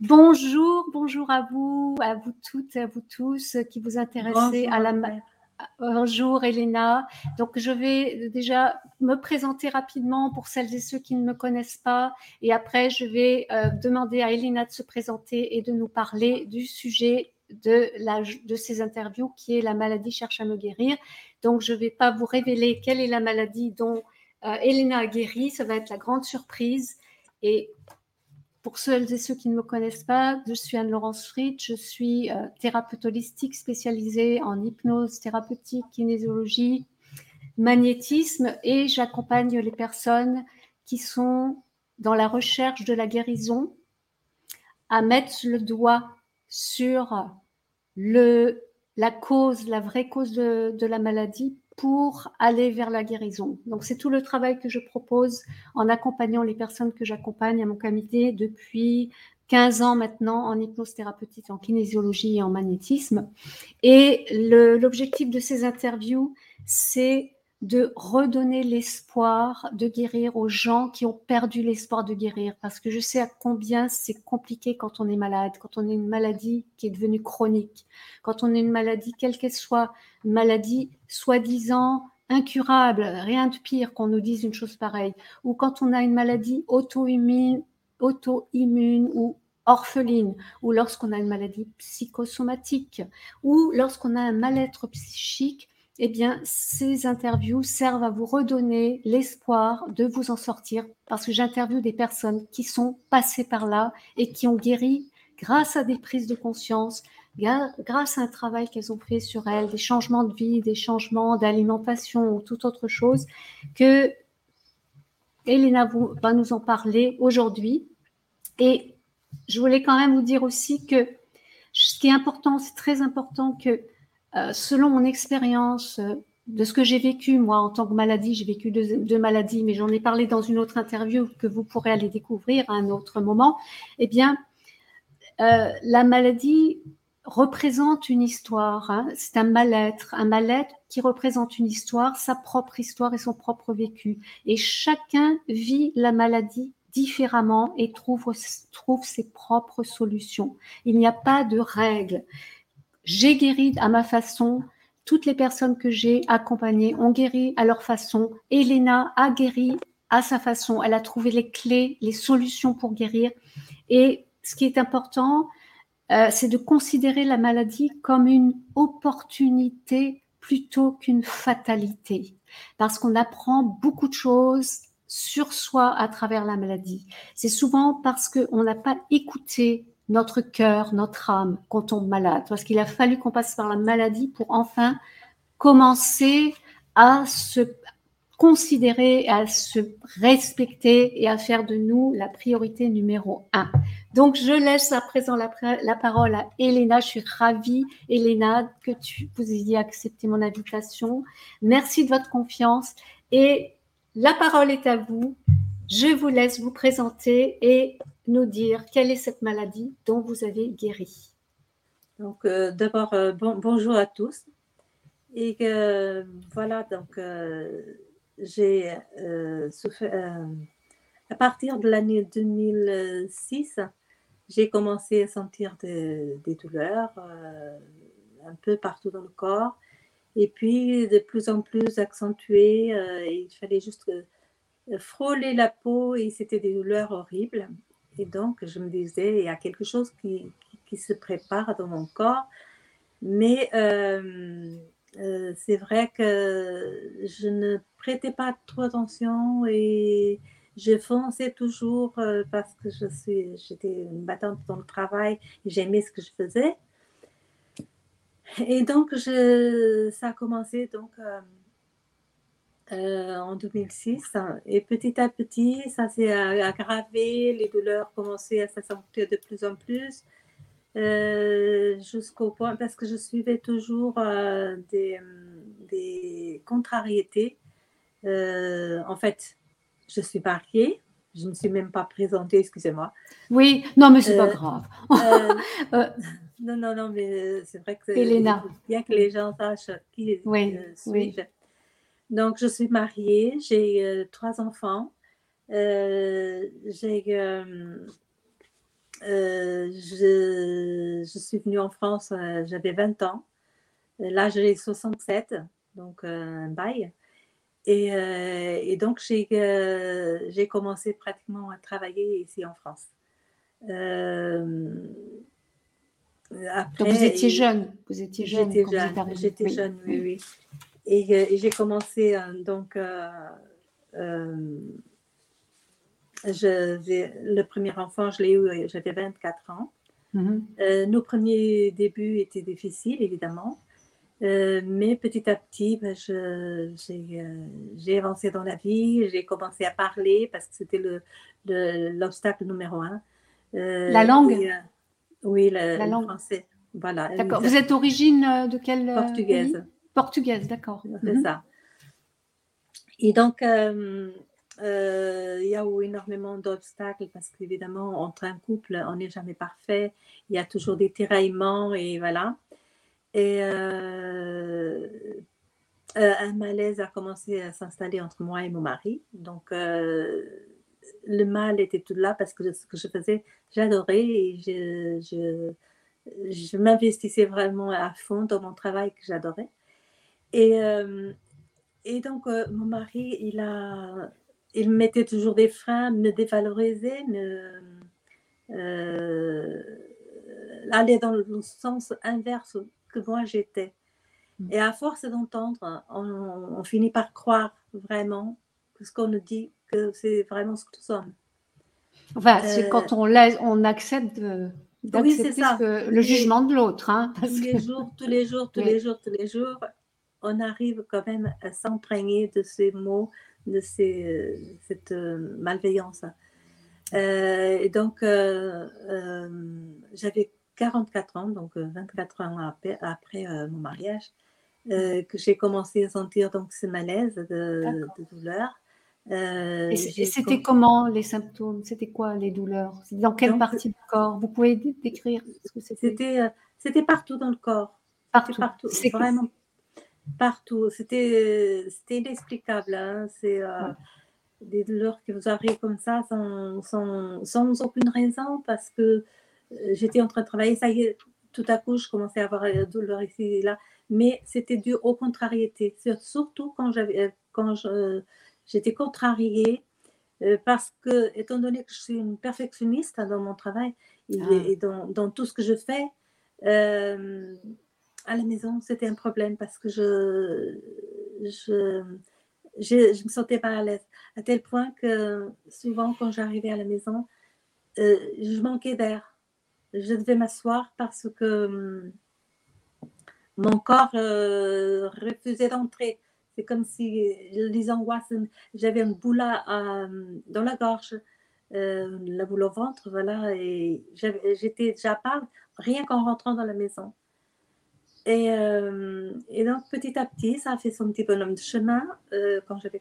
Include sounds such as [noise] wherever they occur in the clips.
Bonjour, bonjour à vous, à vous toutes, à vous tous qui vous intéressez à la. Bonjour Elena. Donc je vais déjà me présenter rapidement pour celles et ceux qui ne me connaissent pas et après je vais euh, demander à Elena de se présenter et de nous parler du sujet de, la, de ces interviews qui est la maladie cherche à me guérir. Donc je ne vais pas vous révéler quelle est la maladie dont euh, Elena a guéri, ça va être la grande surprise et pour ceux et ceux qui ne me connaissent pas, je suis Anne-Laurence Fritz, je suis euh, thérapeute holistique spécialisée en hypnose thérapeutique, kinésiologie, magnétisme et j'accompagne les personnes qui sont dans la recherche de la guérison à mettre le doigt sur le, la cause, la vraie cause de la maladie pour aller vers la guérison. Donc c'est tout le travail que je propose en accompagnant les personnes que j'accompagne à mon comité depuis 15 ans maintenant en hypnose thérapeutique, en kinésiologie et en magnétisme. Et l'objectif de ces interviews, c'est de redonner l'espoir de guérir aux gens qui ont perdu l'espoir de guérir. Parce que je sais à combien c'est compliqué quand on est malade, quand on a une maladie qui est devenue chronique, quand on a une maladie, quelle qu'elle soit, une maladie soi-disant incurable, rien de pire qu'on nous dise une chose pareille, ou quand on a une maladie auto-immune, auto-immune ou orpheline, ou lorsqu'on a une maladie psychosomatique, ou lorsqu'on a un mal-être psychique eh bien, ces interviews servent à vous redonner l'espoir de vous en sortir parce que j'interviewe des personnes qui sont passées par là et qui ont guéri grâce à des prises de conscience, grâce à un travail qu'elles ont fait sur elles, des changements de vie, des changements d'alimentation ou toute autre chose, que Elena va nous en parler aujourd'hui. Et je voulais quand même vous dire aussi que ce qui est important, c'est très important que euh, selon mon expérience euh, de ce que j'ai vécu, moi, en tant que maladie, j'ai vécu deux, maladies, mais j'en ai parlé dans une autre interview que vous pourrez aller découvrir à un autre moment. Eh bien, euh, la maladie représente une histoire. Hein. C'est un mal-être, un mal-être qui représente une histoire, sa propre histoire et son propre vécu. Et chacun vit la maladie différemment et trouve, trouve ses propres solutions. Il n'y a pas de règles. J'ai guéri à ma façon. Toutes les personnes que j'ai accompagnées ont guéri à leur façon. Elena a guéri à sa façon. Elle a trouvé les clés, les solutions pour guérir. Et ce qui est important, euh, c'est de considérer la maladie comme une opportunité plutôt qu'une fatalité. Parce qu'on apprend beaucoup de choses sur soi à travers la maladie. C'est souvent parce qu'on n'a pas écouté notre cœur, notre âme quand on tombe malade. Parce qu'il a fallu qu'on passe par la maladie pour enfin commencer à se considérer, à se respecter et à faire de nous la priorité numéro un. Donc, je laisse à présent la, parole à Elena. Je suis ravie, Elena, que tu, vous ayez accepté mon invitation. Merci de votre confiance et la parole est à vous. Je vous laisse vous présenter et nous dire quelle est cette maladie dont vous avez guéri. Donc, euh, d'abord, euh, bon, bonjour à tous. Et euh, voilà, donc, j'ai souffert. à partir de l'année 2006, j'ai commencé à sentir des douleurs un peu partout dans le corps. Et puis, de plus en plus accentuées, il fallait juste frôler la peau et c'était des douleurs horribles. Et donc, je me disais, il y a quelque chose qui, qui, se prépare dans mon corps. Mais euh, euh, c'est vrai que je ne prêtais pas trop attention et je fonçais toujours euh, parce que je suis, j'étais une battante dans le travail et j'aimais ce que je faisais. Et donc, je, ça a commencé donc en 2006. Et petit à petit, ça s'est aggravé, les douleurs commençaient à s'accentuer de plus en plus, euh, jusqu'au point, parce que je suivais toujours euh, des, des, contrariétés. en fait, je suis mariée, je ne me suis même pas présentée, excusez-moi. Oui, non, mais c'est pas grave. [laughs] non, non, non, mais c'est vrai que Elena. bien que les gens sachent qui oui, suis donc, je suis mariée, j'ai euh, trois enfants. Euh, j'ai, euh, je, je, suis venue en France, j'avais 20 ans. Là, j'ai 67, donc un bail. Et, et donc, j'ai commencé pratiquement à travailler ici en France. Après, vous étiez jeune, vous étiez jeune. J'étais jeune, j'étais jeune, oui, oui. Et, et j'ai commencé donc je, le premier enfant, je l'ai eu, j'avais 24 ans. Mhm. Euh, nos premiers débuts étaient difficiles, évidemment. Euh, mais petit à petit, ben, euh, j'ai avancé dans la vie, j'ai commencé à parler parce que c'était l'obstacle le, numéro un. la langue Oui, la, langue. français. Voilà. D'accord. Vous êtes d'origine de quelle Portugaise. Portugaise, d'accord. C'est mhm. ça. Et donc, euh, il y a eu énormément d'obstacles parce qu'évidemment, entre un couple, on n'est jamais parfait. Il y a toujours des tiraillements et voilà. Et euh, euh, un malaise a commencé à s'installer entre moi et mon mari. Donc, le mal était tout là parce que ce que je faisais, j'adorais et je, je, je m'investissais vraiment à fond dans mon travail que j'adorais. Et, et donc, mon mari, il a il mettait toujours des freins, me dévalorisait, me, euh, allait dans le sens inverse que moi j'étais. Mm. Et à force d'entendre, on, finit par croire vraiment que ce qu'on nous dit, que c'est vraiment ce que nous sommes. Enfin, c'est quand euh, on, laisse, on accepte d'accepter le jugement de l'autre. Hein, tous, [laughs] les jours, tous les jours, tous les jours, tous les jours, on arrive quand même à s'imprégner de ces mots, de ces, cette euh, malveillance. Euh, et donc, euh, j'avais 44 ans, donc 24 ans après, après mon mariage, que j'ai commencé à sentir donc ce malaise de, douleur. et c'était comment les symptômes? C'était quoi les douleurs? Dans quelle partie du corps? Vous pouvez décrire ce que c'était? C'était partout dans le corps. Partout. partout. Vraiment partout. C'était inexplicable. Hein. C'est euh, des douleurs qui vous arrivent comme ça sans, sans, sans aucune raison parce que euh, j'étais en train de travailler. Ça y est, tout à coup, je commençais à avoir des douleurs ici et là. Mais c'était dû aux contrariétés. Surtout quand j'avais quand j'étais contrariée euh, parce que, étant donné que je suis une perfectionniste dans mon travail et, ah. dans, dans, tout ce que je fais, à la maison, c'était un problème parce que je, je, je, me sentais pas à l'aise. À tel point que souvent, quand j'arrivais à la maison, euh, je manquais d'air. Je devais m'asseoir parce que hum, mon corps euh, refusait d'entrer. C'est comme si les angoisses, j'avais une boule dans la gorge, euh, la boule au ventre, voilà, et j'étais déjà pas rien qu'en rentrant dans la maison. Et, euh, et, donc, petit à petit, ça a fait son petit bonhomme de chemin. Euh, quand j'avais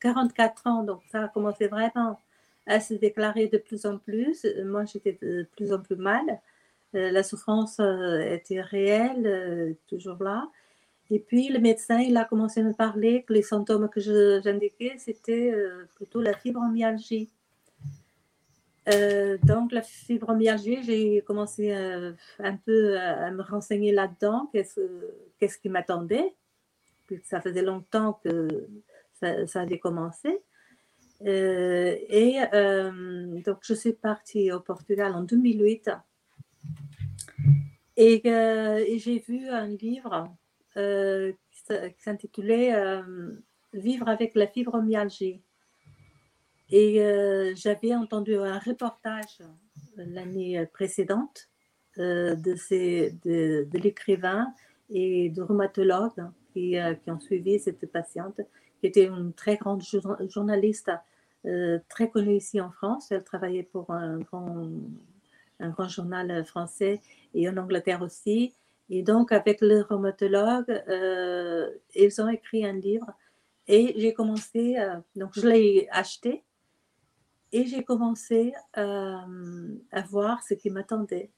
44 ans, donc ça a commencé vraiment à se déclarer de plus en plus. Moi, j'étais de plus en plus mal. Euh, la souffrance était réelle, toujours là. Et puis, le médecin, il a commencé à me parler que les symptômes que j'indiquais, c'était plutôt la fibromyalgie. Euh, donc, la fibromyalgie, j'ai commencé euh, un peu à, me renseigner là-dedans, qu'est-ce, qui m'attendait, puisque ça faisait longtemps que ça, avait commencé. Euh, et donc, je suis partie au Portugal en 2008 et, et j'ai vu un livre qui s'intitulait Vivre avec la fibromyalgie. Et euh, j'avais entendu un reportage euh, l'année précédente euh, de, de, l'écrivain et de rhumatologue qui, ont suivi cette patiente, qui était une très grande journaliste, très connue ici en France. Elle travaillait pour un grand journal français et en Angleterre aussi. Et donc, avec le rhumatologue, ils ont écrit un livre et j'ai commencé, donc je l'ai acheté et j'ai commencé euh, à voir ce qui m'attendait.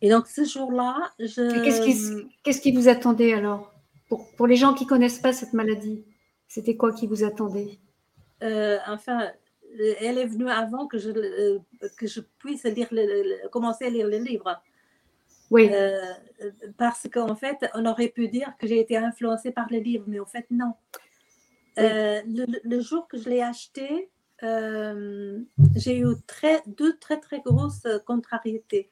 Et donc ce jour-là, je... Qu'est-ce qui, qu'est-ce qui vous attendait alors? Pour, pour, les gens qui ne connaissent pas cette maladie, c'était quoi qui vous attendait? Euh, Enfin, elle est venue avant que je, que je puisse lire commencer à lire le livre. Oui. parce qu'en fait, on aurait pu dire que j'ai été influencée par le livre, mais en fait, non. le, jour que je l'ai acheté, j'ai eu très, deux très, très grosses contrariétés.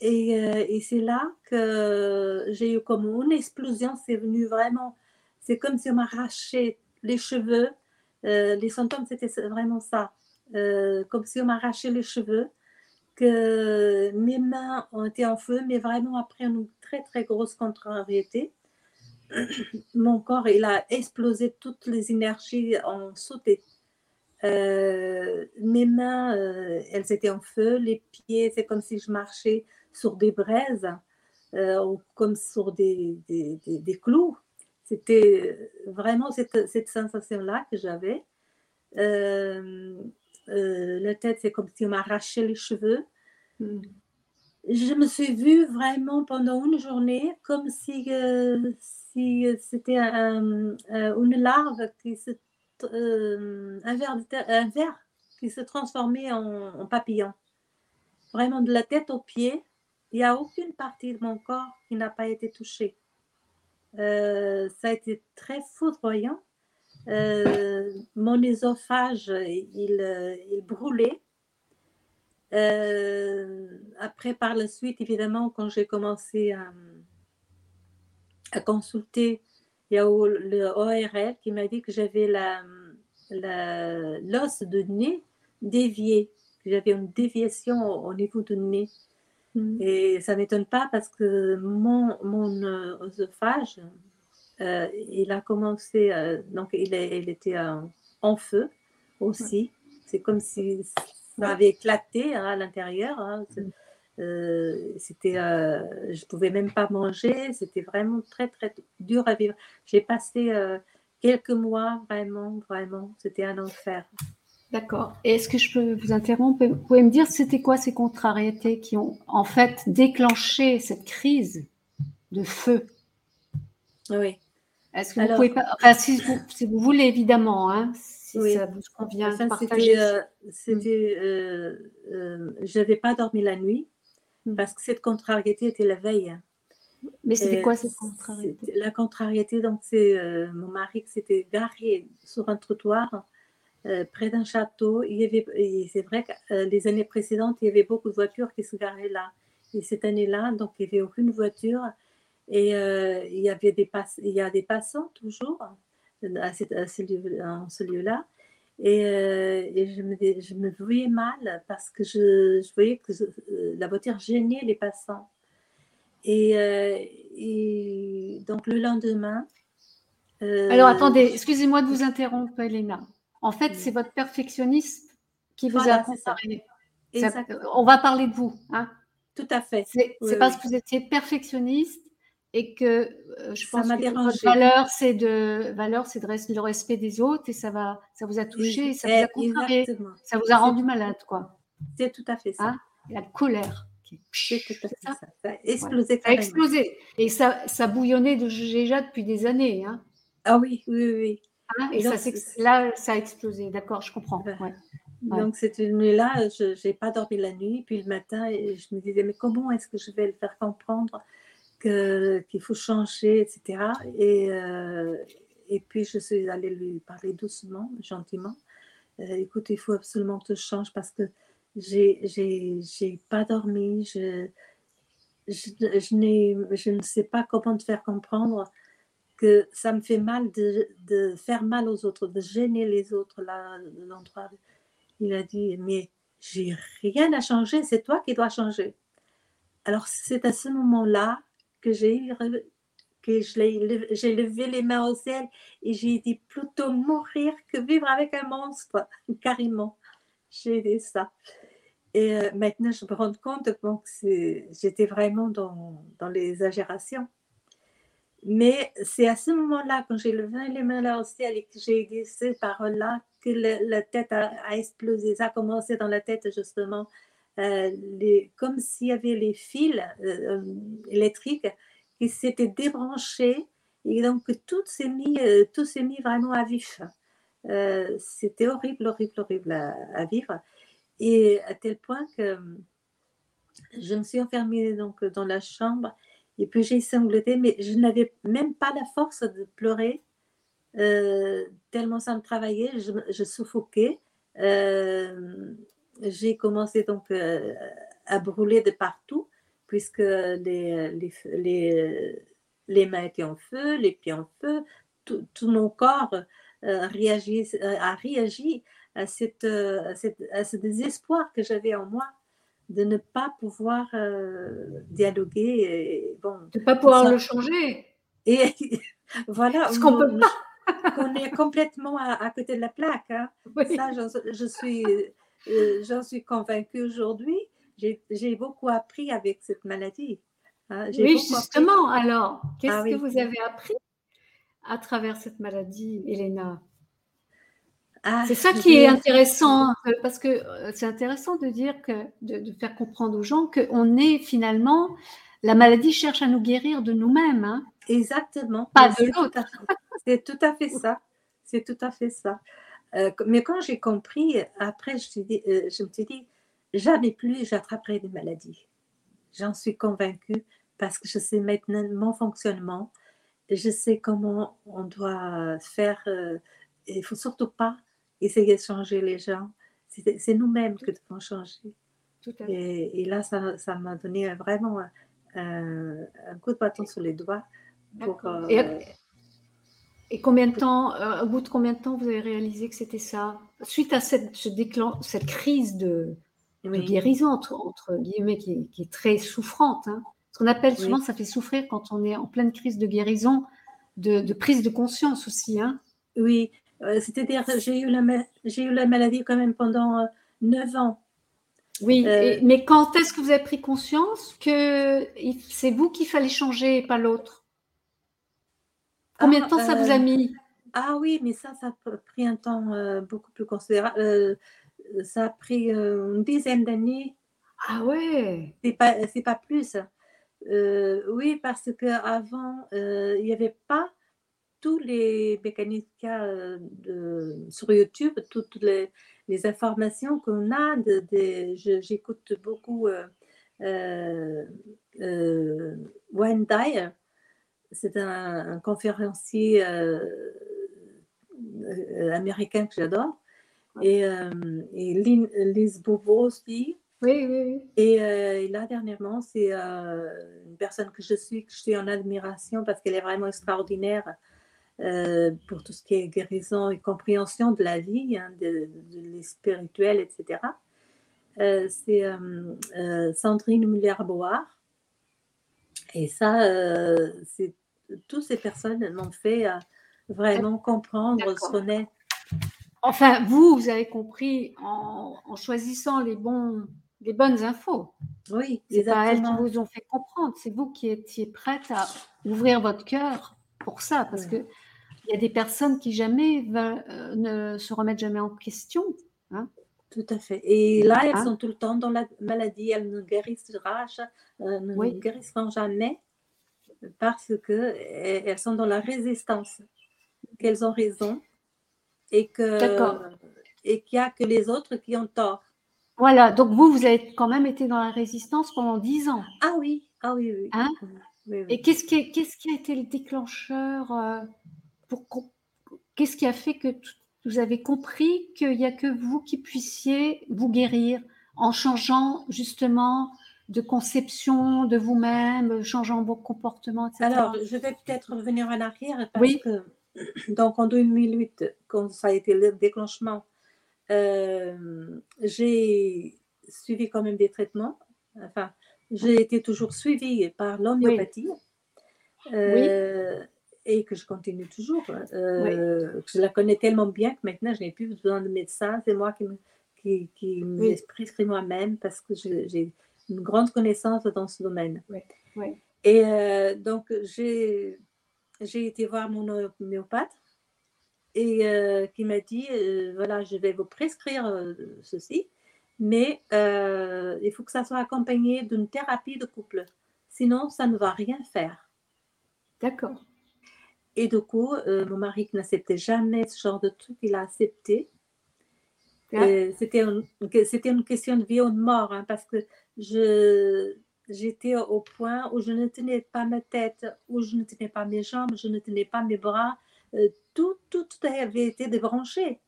Et, et c'est là que j'ai eu comme une explosion, c'est venu vraiment, c'est comme si on m'arrachait les cheveux. Euh, les symptômes, c'était vraiment ça. Euh, comme si on m'arrachait les cheveux, que mes mains ont été en feu, mais vraiment après une très, très grosse contrariété. Mon corps, il a explosé, toutes les énergies ont sauté. Euh, mes mains, elles étaient en feu, les pieds, c'est comme si je marchais sur des braises, ou comme sur des, des, des clous. C'était vraiment cette, cette sensation-là que j'avais. Euh, euh, la tête, c'est comme si on m'arrachait les cheveux. Hmm. Je me suis vue vraiment pendant une journée comme si, euh, si c'était une larve qui se, un, ver, un ver qui se transformait en, papillon. Vraiment de la tête aux pieds, il n'y a aucune partie de mon corps qui n'a pas été touchée. Euh, ça a été très foudroyant. Euh, mon œsophage, il, euh, il brûlait. après, par la suite, évidemment, quand j'ai commencé à, consulter, il y a le ORL qui m'a dit que j'avais l'os la, l'os de nez dévié, que j'avais une déviation au, au niveau du nez. Mm. Et ça ne m'étonne pas parce que mon, mon œsophage, euh, il a commencé, euh, donc il, il était en feu aussi. C'est comme si ça avait éclaté hein, à l'intérieur. Hein. Mm. Euh, c'était, je ne pouvais même pas manger. C'était vraiment très, très dur à vivre. J'ai passé quelques mois vraiment, vraiment. C'était un enfer. D'accord. Est-ce que je peux vous interrompre? Vous pouvez me dire c'était quoi ces contrariétés qui ont en fait déclenché cette crise de feu? Oui. Est-ce que vous pouvez pas, enfin, si, vous, voulez évidemment, hein, si ça vous convient, enfin, partager. Euh, c'était, euh, euh, je n'avais pas dormi la nuit. Parce que cette contrariété était la veille. Mais c'était quoi cette contrariété? La contrariété, donc c'est mon mari qui s'était garé sur un trottoir euh, près d'un château. Il y avait, c'est vrai que euh, les années précédentes, il y avait beaucoup de voitures qui se garaient là. Et cette année-là, donc il n'y avait aucune voiture. Et euh, il, y avait des il y a des passants toujours à, ce lieu-là. Et, je, me, je, me, voyais mal parce que je, je voyais que la voiture gênait les passants. Et, et donc le lendemain. Alors attendez, excusez-moi de vous interrompre, Elena. En fait, c'est votre perfectionnisme qui vous a accompagné. On va parler de vous. Hein. Tout à fait. C'est parce que vous étiez perfectionniste et que euh, je pense que votre valeur, c'est de valeur, c'est de le respect des autres et ça va, ça vous a touché, ça vous a contrarié, ça vous a rendu malade, quoi. C'est tout à fait ça. Hein, la colère. C'est tout à fait ça. Ça a explosé. Ça a explosé. Et ça, ça bouillonnait déjà depuis des années. Hein. Ah oui, oui, oui. Ah, et là, ça a explosé. D'accord, je comprends. Donc, cette nuit-là, je n'ai pas dormi la nuit. Puis le matin, je me disais, mais comment est-ce que je vais le faire comprendre qu'il faut changer, etc. Et, euh, et puis, je suis allée lui parler doucement, gentiment. Euh, écoute, il faut absolument que tu changes parce que j'ai pas dormi. Je, je, je, je ne sais pas comment te faire comprendre que ça me fait mal de, de, faire mal aux autres, de gêner les autres là, l'endroit. Il a dit, mais j'ai rien à changer, c'est toi qui dois changer. Alors c'est à ce moment-là que j'ai que j'ai levé les mains au ciel et j'ai dit plutôt mourir que vivre avec un monstre, [laughs] carrément. J'ai dit ça. Et euh, maintenant, je me rends compte que j'étais vraiment dans, dans les exagérations. Mais c'est à ce moment-là, quand j'ai levé les mains là au ciel et que j'ai dit ces paroles-là, que la tête a, explosé. Ça a commencé dans la tête, justement, euh, comme s'il y avait les fils euh, électriques qui s'étaient débranchés et donc tout s'est mis, euh, tout s'est mis vraiment à vif. c'était horrible, horrible, horrible à, vivre. Et à tel point que je me suis enfermée donc dans la chambre et puis j'ai sangloté, mais je n'avais même pas la force de pleurer, euh, tellement ça me travaillait, je, suffoquais. Euh, j'ai commencé donc euh, à brûler de partout, puisque les, les, les, mains étaient en feu, les pieds en feu, tout, mon corps réagit, a réagi à, cette, à ce désespoir que j'avais en moi de ne pas pouvoir euh, dialoguer. Et, bon, de ne pas pouvoir le changer. Et [laughs] voilà. Parce qu'on peut pas. [laughs] on est complètement à, côté de la plaque. Hein. Ça, je, suis, euh, j'en suis convaincue aujourd'hui. J'ai beaucoup appris avec cette maladie. Hein. Oui, justement. Alors, qu'est-ce ah que vous avez appris à travers cette maladie, Elena? Ah, c'est ça qui est intéressant, euh, parce que euh, c'est intéressant de dire que, de, faire comprendre aux gens qu'on est finalement, la maladie cherche à nous guérir de nous-mêmes. Hein. Exactement. Pas de l'autre. C'est tout à fait ça. C'est tout à fait ça. Euh, mais quand j'ai compris, après, je, je me suis dit, jamais plus j'attraperai des maladies. J'en suis convaincue parce que je sais maintenant mon fonctionnement. Je sais comment on doit faire. il ne faut surtout pas essayer de changer les gens. C'est nous-mêmes que devons changer. Et, et, là, ça m'a donné vraiment un, coup de bâton sur les doigts. Euh, et, combien de temps, euh, au bout de combien de temps vous avez réalisé que c'était ça? Suite à cette, ce déclen, cette crise de, guérison, entre, guillemets, qui est, très souffrante. Hein. Ce qu'on appelle souvent, ça fait souffrir quand on est en pleine crise de guérison, de, de prise de conscience aussi. Hein. Oui, euh, c'est-à-dire, j'ai eu, la, j'ai eu la maladie quand même pendant euh, neuf ans. Oui, euh, mais quand est-ce que vous avez pris conscience que c'est vous qu'il fallait changer et pas l'autre? Combien de ah, temps ça vous a mis? Ah oui, mais ça, ça a pris un temps beaucoup plus considérable. ça a pris une dizaine d'années. Ah ouais C'est pas, c'est pas plus. oui, parce qu'avant, il n'y avait pas tous les mécanismes euh, de, sur YouTube, toutes les, informations qu'on a. De, J'écoute beaucoup euh, euh, euh c'est un, conférencier américain que j'adore, et, et Liz Bourbeau aussi. Oui, oui, Et, là, dernièrement, c'est une personne que je suis, que je suis en admiration parce qu'elle est vraiment extraordinaire euh, pour tout ce qui est guérison et compréhension de la vie, hein, de, de, spirituel, etc. Euh, c'est euh, Sandrine Muller-Board. Et ça, c'est toutes ces personnes m'ont fait vraiment comprendre ce qu'on est. Enfin, vous, vous avez compris en, choisissant les, bons, les bonnes infos. Oui, c'est pas elles qui vous ont fait comprendre, c'est vous qui étiez prête à ouvrir votre cœur pour ça, parce que il y a des personnes qui jamais euh, ne se remettent jamais en question. Hein. Tout à fait. Et là, elles sont tout le temps dans la maladie. Elles ne guérissera, euh, ne guérisseront jamais parce qu'elles sont dans la résistance, qu'elles ont raison et que et qu'il n'y a que les autres qui ont tort. Voilà, donc vous, vous avez quand même été dans la résistance pendant dix ans. Ah oui, ah oui, oui. Hein? Et qu'est-ce qui, qu'est-ce qui, a été le déclencheur euh, qu'est-ce qui a fait que vous avez compris qu'il n'y a que vous qui puissiez vous guérir en changeant justement de conception de vous-même, changeant vos comportements, etc. Alors, je vais peut-être revenir en arrière parce oui. que, donc en 2008, quand ça a été le déclenchement, euh, j'ai suivi quand même des traitements. Enfin, j'ai été toujours suivie par l'homéopathie. oui. Euh, et que je continue toujours. Euh, Je la connais tellement bien que maintenant, je n'ai plus besoin de médecin. C'est moi qui me, qui, qui prescrit moi-même parce que j'ai une grande connaissance dans ce domaine. Et euh, donc, j'ai été voir mon homéopathe et euh, qui m'a dit, euh, voilà, je vais vous prescrire ceci, mais il faut que ça soit accompagné d'une thérapie de couple. Sinon, ça ne va rien faire. D'accord. Et du coup, mon mari qui n'acceptait jamais ce genre de truc, il a accepté. C'était une, une question de vie ou de mort, hein, parce que je, j'étais au point où je ne tenais pas ma tête, où je ne tenais pas mes jambes, je ne tenais pas mes bras. Euh, tout, tout, avait été débranché.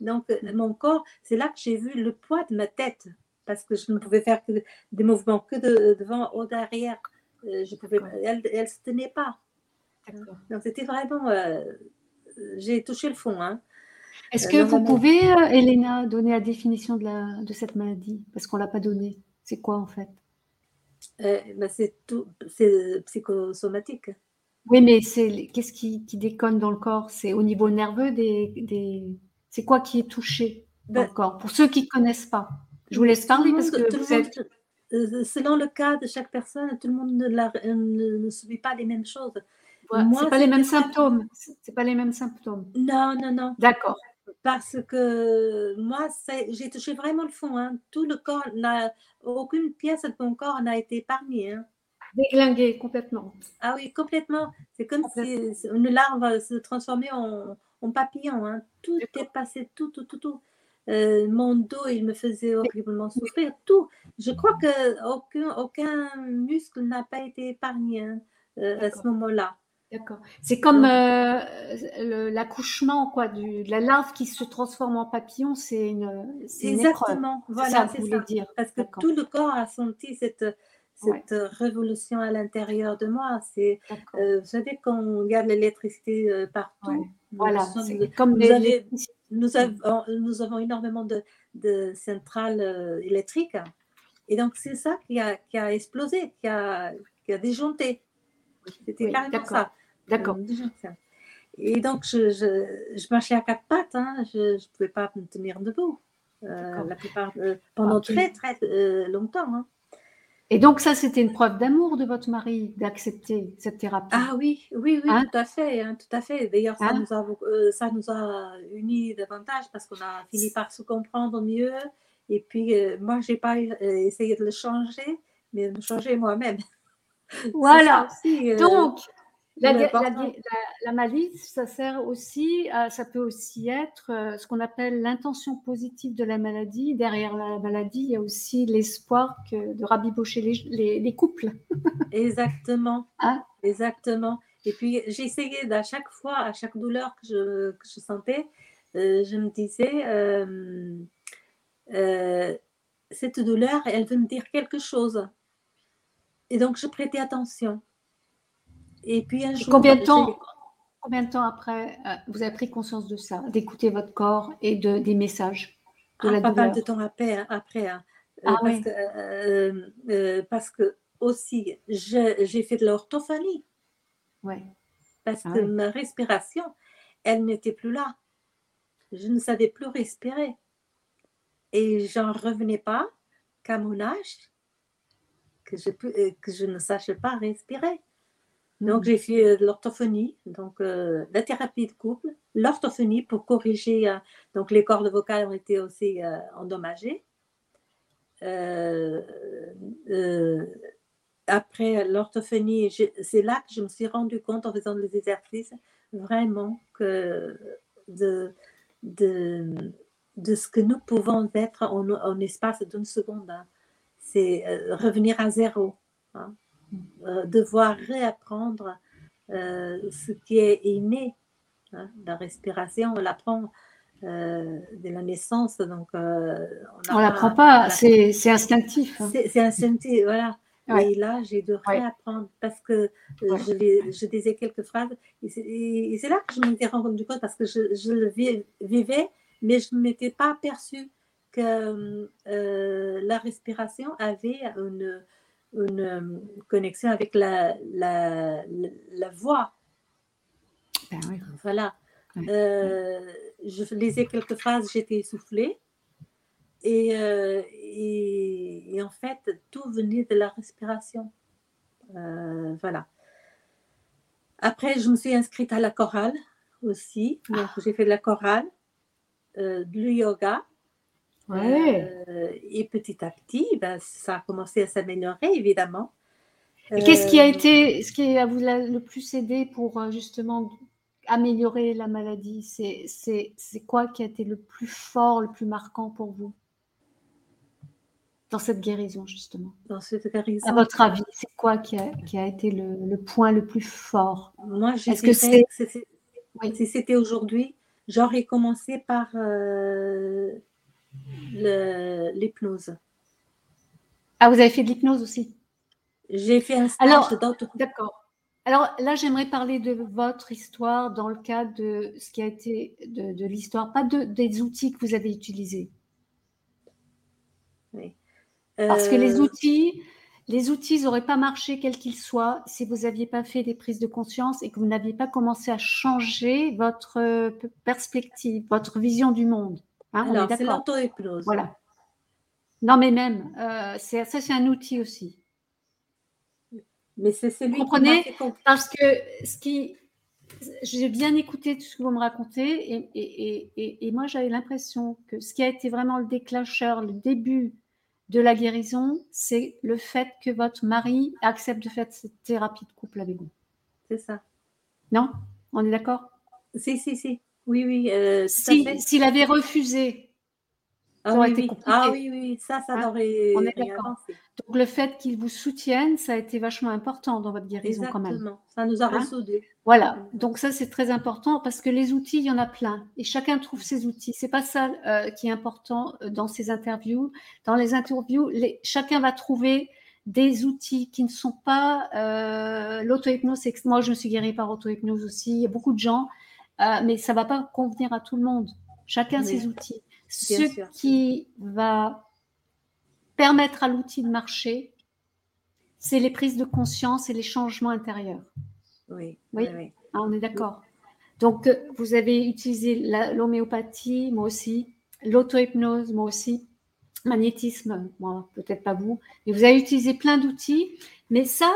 Donc, euh, mon corps, c'est là que j'ai vu le poids de ma tête, parce que je ne pouvais faire que des mouvements que de, devant ou derrière. Euh, je pouvais, elle ne se tenait pas. Donc, c'était vraiment. j'ai touché le fond. Hein. Est-ce que vous pouvez, Elena, donner la définition de, la, de cette maladie? Parce qu'on ne l'a pas donnée. C'est quoi en fait? Euh, bah, c'est tout, c'est psychosomatique. Oui, mais c'est qu'est-ce qui, qui, déconne dans le corps? C'est au niveau nerveux des, des... c'est quoi qui est touché dans ben le corps? Pour ceux qui ne connaissent pas, je vous laisse parler parce que vous êtes... Euh, selon le cas de chaque personne, tout le monde ne, la, ne, subit pas les mêmes choses. Moi, c'est pas les mêmes symptômes. C'est pas les mêmes symptômes. Non, non, non. D'accord parce que moi, j'ai touché vraiment le fond. Hein. Tout le corps, n'a, aucune pièce de mon corps n'a été épargnée. Hein. Déglingué complètement. Ah oui, complètement. C'est comme si une larve se transformait en, papillon. Hein. Tout est passé, tout, tout, tout, tout. Euh, mon dos, il me faisait horriblement souffrir. Tout. Je crois que aucun, aucun muscle n'a pas été épargné euh, à ce moment-là. D'accord. C'est comme euh, l'accouchement, quoi, du, de la larve qui se transforme en papillon, c'est une. Exactement. voilà, c'est ça. Dire. Parce que tout le corps a senti cette, cette révolution à l'intérieur de moi. C'est, euh, vous savez, quand on garde l'électricité euh, partout. Voilà. c'est comme nous, nous, avons, nous avons énormément de, de centrales électriques. Et donc, c'est ça qui a, qui a explosé, qui a, qui a déjanté. C'était carrément ça. D'accord. Euh, et donc, je, je, je, marchais à quatre pattes, hein. je ne pouvais pas me tenir debout. Euh, la plupart, euh, pendant très, très longtemps. Hein. Et donc, ça, c'était une preuve d'amour de votre mari d'accepter cette thérapie? Ah oui, oui, oui, hein? tout à fait. Hein, tout à fait. D'ailleurs, ça, nous a, ça nous a unis davantage parce qu'on a fini par se comprendre mieux. Et puis, moi, je n'ai pas essayé de le changer, mais de me changer moi-même. Voilà. Euh, Donc, la, la, malice, ça sert aussi, ça peut aussi être euh, ce qu'on appelle l'intention positive de la maladie. Derrière la maladie, il y a aussi l'espoir de rabibocher les, les, couples. [laughs] Exactement. Hein? Exactement. Et puis, essayé à chaque fois, à chaque douleur que je, que je sentais, euh, je me disais, cette douleur, elle veut me dire quelque chose. Et donc, je prêtais attention. Et puis un jour. Combien de temps, combien de temps après euh, vous avez pris conscience de ça, d'écouter votre corps et de, des messages de ah, Pas mal de temps après. Hein, après hein. Euh, ah, parce, que, euh, parce que aussi, j'ai fait de l'orthophonie. Ouais. Parce ah que ma respiration, elle n'était plus là. Je ne savais plus respirer. Et j'en revenais pas qu'à mon âge, que je, euh, que je ne sache pas respirer. Donc, hmm. j'ai fait euh, l'orthophonie, donc euh, la thérapie de couple, l'orthophonie pour corriger. donc, les cordes vocales ont été aussi endommagées. après l'orthophonie, c'est là que je me suis rendu compte en faisant des exercices vraiment que de, de, de ce que nous pouvons être en, en espace d'une seconde. Hein c'est euh, revenir à zéro, hein. euh, devoir réapprendre euh, ce qui est inné. Hein. La respiration, on l'apprend dès la naissance, donc on ne l'apprend pas, c'est instinctif. Hein. C'est instinctif, voilà. Et là, j'ai de réapprendre parce que je, je, disais quelques phrases. Et c'est là que je m'étais rendu compte parce que je, je le vivais, mais je ne m'étais pas aperçue que euh, la respiration avait une, une, euh, connexion avec la, la, la voix. Ben voilà. Euh, je lisais quelques phrases, j'étais essoufflée. Et, et, en fait, tout venait de la respiration. voilà. Après, je me suis inscrite à la chorale aussi. Donc, j'ai fait de la chorale, du yoga Ouais. Euh, et petit à petit, ben, ça a commencé à s'améliorer, évidemment. qu'est-ce qui a été, ce qui a vous le plus aidé pour justement améliorer la maladie? C'est quoi qui a été le plus fort, le plus marquant pour vous? Dans cette guérison, justement Dans cette guérison. À votre avis, c'est quoi qui a, qui a été le, le, point le plus fort? Moi, je que c'est. Si c'était aujourd'hui, j'aurais commencé par euh, l'hypnose. Ah, vous avez fait de l'hypnose aussi? J'ai fait un stage. D'accord. Alors là, j'aimerais parler de votre histoire dans le cadre de ce qui a été de, de l'histoire, pas de, des outils que vous avez utilisés. Oui. Parce que les euh, outils, les outils n'auraient pas marché quels qu'ils soient si vous n'aviez pas fait des prises de conscience et que vous n'aviez pas commencé à changer votre euh, perspective, votre vision du monde. Hein, Alors, c'est l'auto-hypnose. Voilà. Non, mais même, euh, ça, c'est un outil aussi. Mais c'est celui Vous comprenez Parce que ce qui. J'ai bien écouté tout ce que vous me racontez et, et, et, et moi j'avais l'impression que ce qui a été vraiment le déclencheur, le début de la guérison, c'est le fait que votre mari accepte de faire cette thérapie de couple avec vous. C'est ça. Non? On est d'accord? Si, si, si. Oui, oui. Euh, s'il avait refusé, ah, oui, oui. ah oui, oui, ça, ça hein? aurait. On est d'accord. Donc le fait qu'il vous soutienne, ça a été vachement important dans votre guérison quand même. Ça nous a hein? ressoudés. Voilà. Donc ça, c'est très important parce que les outils, il y en a plein et chacun trouve ses outils. C'est pas ça euh, qui est important euh, dans ces interviews. Dans les interviews, les... chacun va trouver des outils qui ne sont pas euh, l'auto-hypnose. Moi, je me suis guérie par auto-hypnose aussi. Il y a beaucoup de gens, euh, mais ça va pas convenir à tout le monde. Chacun ses outils. Ce qui va permettre à l'outil de marcher, c'est les prises de conscience et les changements intérieurs. Oui. Oui. Ah, on est d'accord. Donc, vous avez utilisé l'homéopathie, moi aussi, l'auto-hypnose, moi aussi, magnétisme, moi, peut-être pas vous, mais vous avez utilisé plein d'outils, mais ça,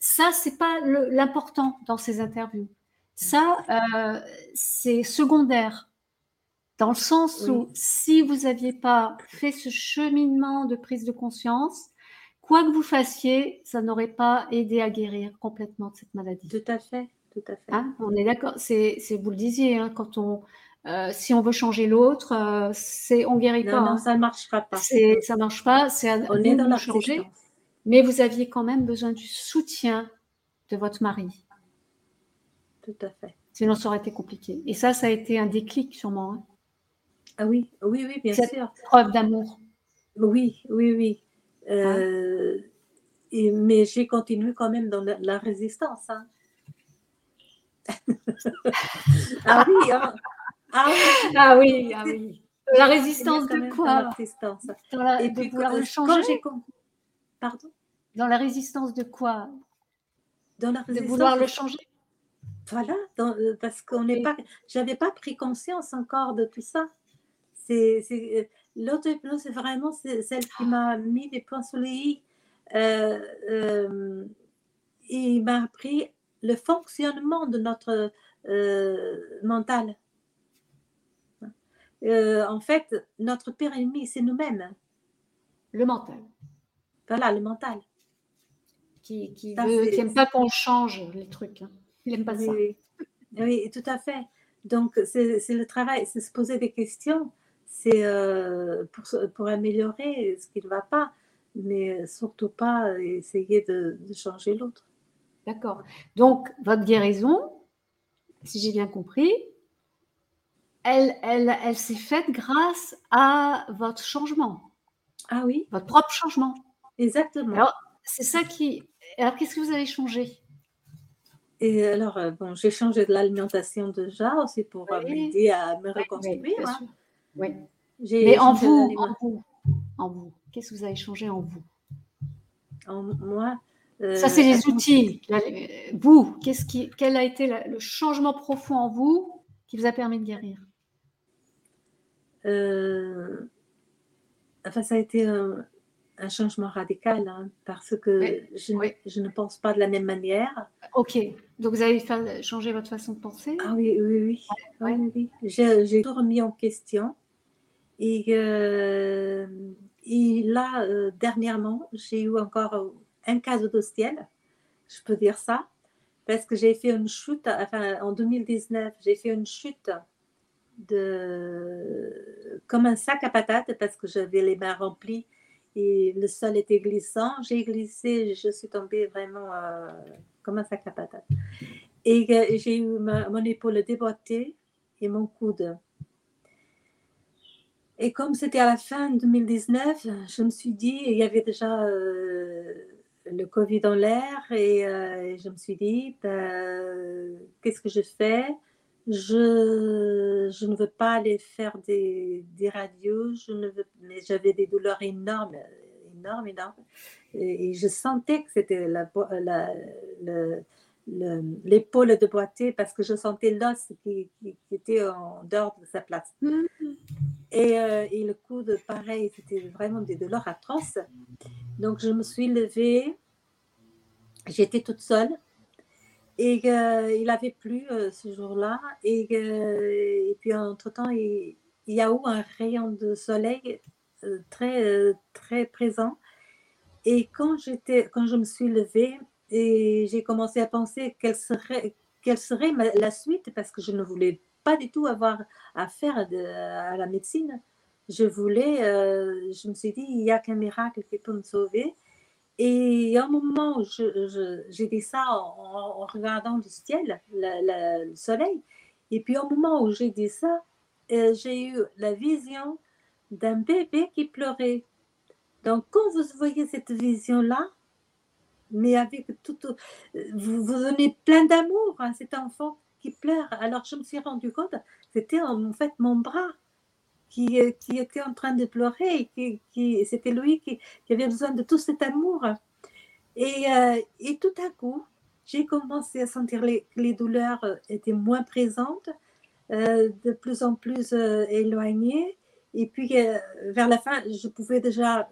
ça, c'est pas l'important dans ces interviews. Ça, euh, c'est secondaire. Dans le sens où si vous n'aviez pas fait ce cheminement de prise de conscience, quoi que vous fassiez, ça n'aurait pas aidé à guérir complètement de cette maladie. Tout à fait, tout à fait. Hein, on est d'accord. C'est, vous le disiez, hein, quand on, euh, si on veut changer l'autre, euh, c'est on guérit pas. Non, hein. ça ne marchera pas. C'est, ça marche pas. C'est on est dans la changer. Mais vous aviez quand même besoin du soutien de votre mari. Tout à fait. Sinon, ça aurait été compliqué. Et ça, ça a été un déclic sûrement. Hein. Ah oui, oui, oui, bien Cette sûr. Preuve d'amour. Oui, oui, oui. Euh, et, mais j'ai continué quand même dans la, résistance. Hein. [laughs] ah oui, hein. ah, oui. ah oui, ah oui. La résistance de quoi? la résistance. La, et de puis, vouloir le changer? Pardon? Dans la résistance de quoi? Dans la résistance de vouloir le changer? Voilà, euh, parce qu'on n'est pas, j'avais pas pris conscience encore de tout ça. C'est, euh, l'auto-hypnose, c'est vraiment celle qui m'a mis des points sur les i. Euh, euh, il m'a appris le fonctionnement de notre mental. en fait, notre pire ennemi, c'est nous-mêmes. Le mental. Voilà, le mental. Qui n'aime pas qu'on change les trucs. Hein. Il n'aime pas ça. Oui, tout à fait. Donc, c'est le travail, c'est se poser des questions c'est euh, pour, pour, améliorer ce qui ne va pas, mais surtout pas essayer de, changer l'autre. D'accord. Donc, votre guérison, si j'ai bien compris, elle, elle, elle s'est faite grâce à votre changement. Ah oui Votre propre changement. Exactement. Alors, c'est ça qui. Alors, qu'est-ce que vous avez changé? Et alors, euh, bon, j'ai changé de l'alimentation déjà aussi pour euh, m'aider à me reconstruire. Hein. Oui. Mais en vous, en vous, en vous, qu'est-ce que vous avez changé en vous? En moi. Euh, Ça, c'est les outils. vous, qu'est-ce qui, quel a été le changement profond en vous qui vous a permis de guérir? Euh, Enfin, ça a été un, changement radical hein, parce que je, je, ne pense pas de la même manière. Ok, donc vous avez fait changer votre façon de penser? Ah oui, oui, oui. oui, oui. J'ai tout remis en question. Et, et là, euh, dernièrement, j'ai eu encore un cadeau de ciel je peux dire ça, parce que j'ai fait une chute, enfin en 2019, j'ai fait une chute de comme un sac à patates parce que j'avais les mains remplies et le sol était glissant. J'ai glissé, je suis tombée vraiment euh, comme un sac à patates. Et euh, j'ai eu mon épaule déboîtée et mon coude. Et comme c'était à la fin 2019, je me suis dit, il y avait déjà euh, le Covid dans l'air et je me suis dit, ben, qu'est-ce que je fais? Je, je, ne veux pas aller faire des, des radios, je ne veux, mais j'avais des douleurs énormes, énormes, énormes. Et, je sentais que c'était la, la, l'épaule de boîtier parce que je sentais l'os qui, qui, était en dehors de sa place. Mm. Et, euh, et, le coude, pareil, c'était vraiment des douleurs atroces. Donc je me suis levée, j'étais toute seule et euh, il avait plu euh, ce jour-là. Et, euh, puis, entre-temps, il, y a eu un rayon de soleil très, très présent. Et quand, j'étais, quand je me suis levée, et j'ai commencé à penser quelle serait, quelle serait la suite, parce que je ne voulais pas du tout avoir affaire à la médecine. Je voulais, je me suis dit, il n'y a qu'un miracle qui peut me sauver. Et un moment j'ai dit ça en, regardant le ciel, le, soleil, et puis au moment où j'ai dit ça, euh, j'ai eu la vision d'un bébé qui pleurait. Donc quand vous voyez cette vision-là, mais avec tout, vous, vous donnez plein d'amour à cet enfant qui pleure. Alors je me suis rendu compte, c'était en fait mon bras qui, euh, qui, était en train de pleurer, et qui, c'était lui qui, avait besoin de tout cet amour. Et, euh, et tout à coup, j'ai commencé à sentir les, les douleurs euh, étaient moins présentes, de plus en plus éloignées. Et puis, vers la fin, je pouvais déjà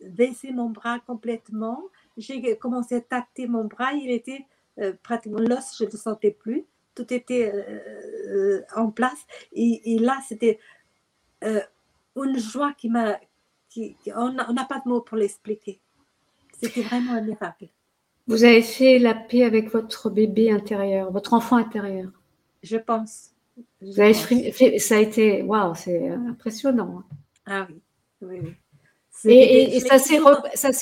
baisser mon bras complètement. J'ai commencé à tacter mon bras. Il était pratiquement l'os, je ne le sentais plus. Tout était en place. Et là, c'était euh, une joie qui m'a. Qui, on n'a pas de mots pour l'expliquer. C'était vraiment un miracle. Vous avez fait la paix avec votre bébé intérieur, votre enfant intérieur. Je pense. Vous avez Fait, ça a été. Waouh, c'est impressionnant. Hein. Ah oui, oui, oui. Et, et ça s'est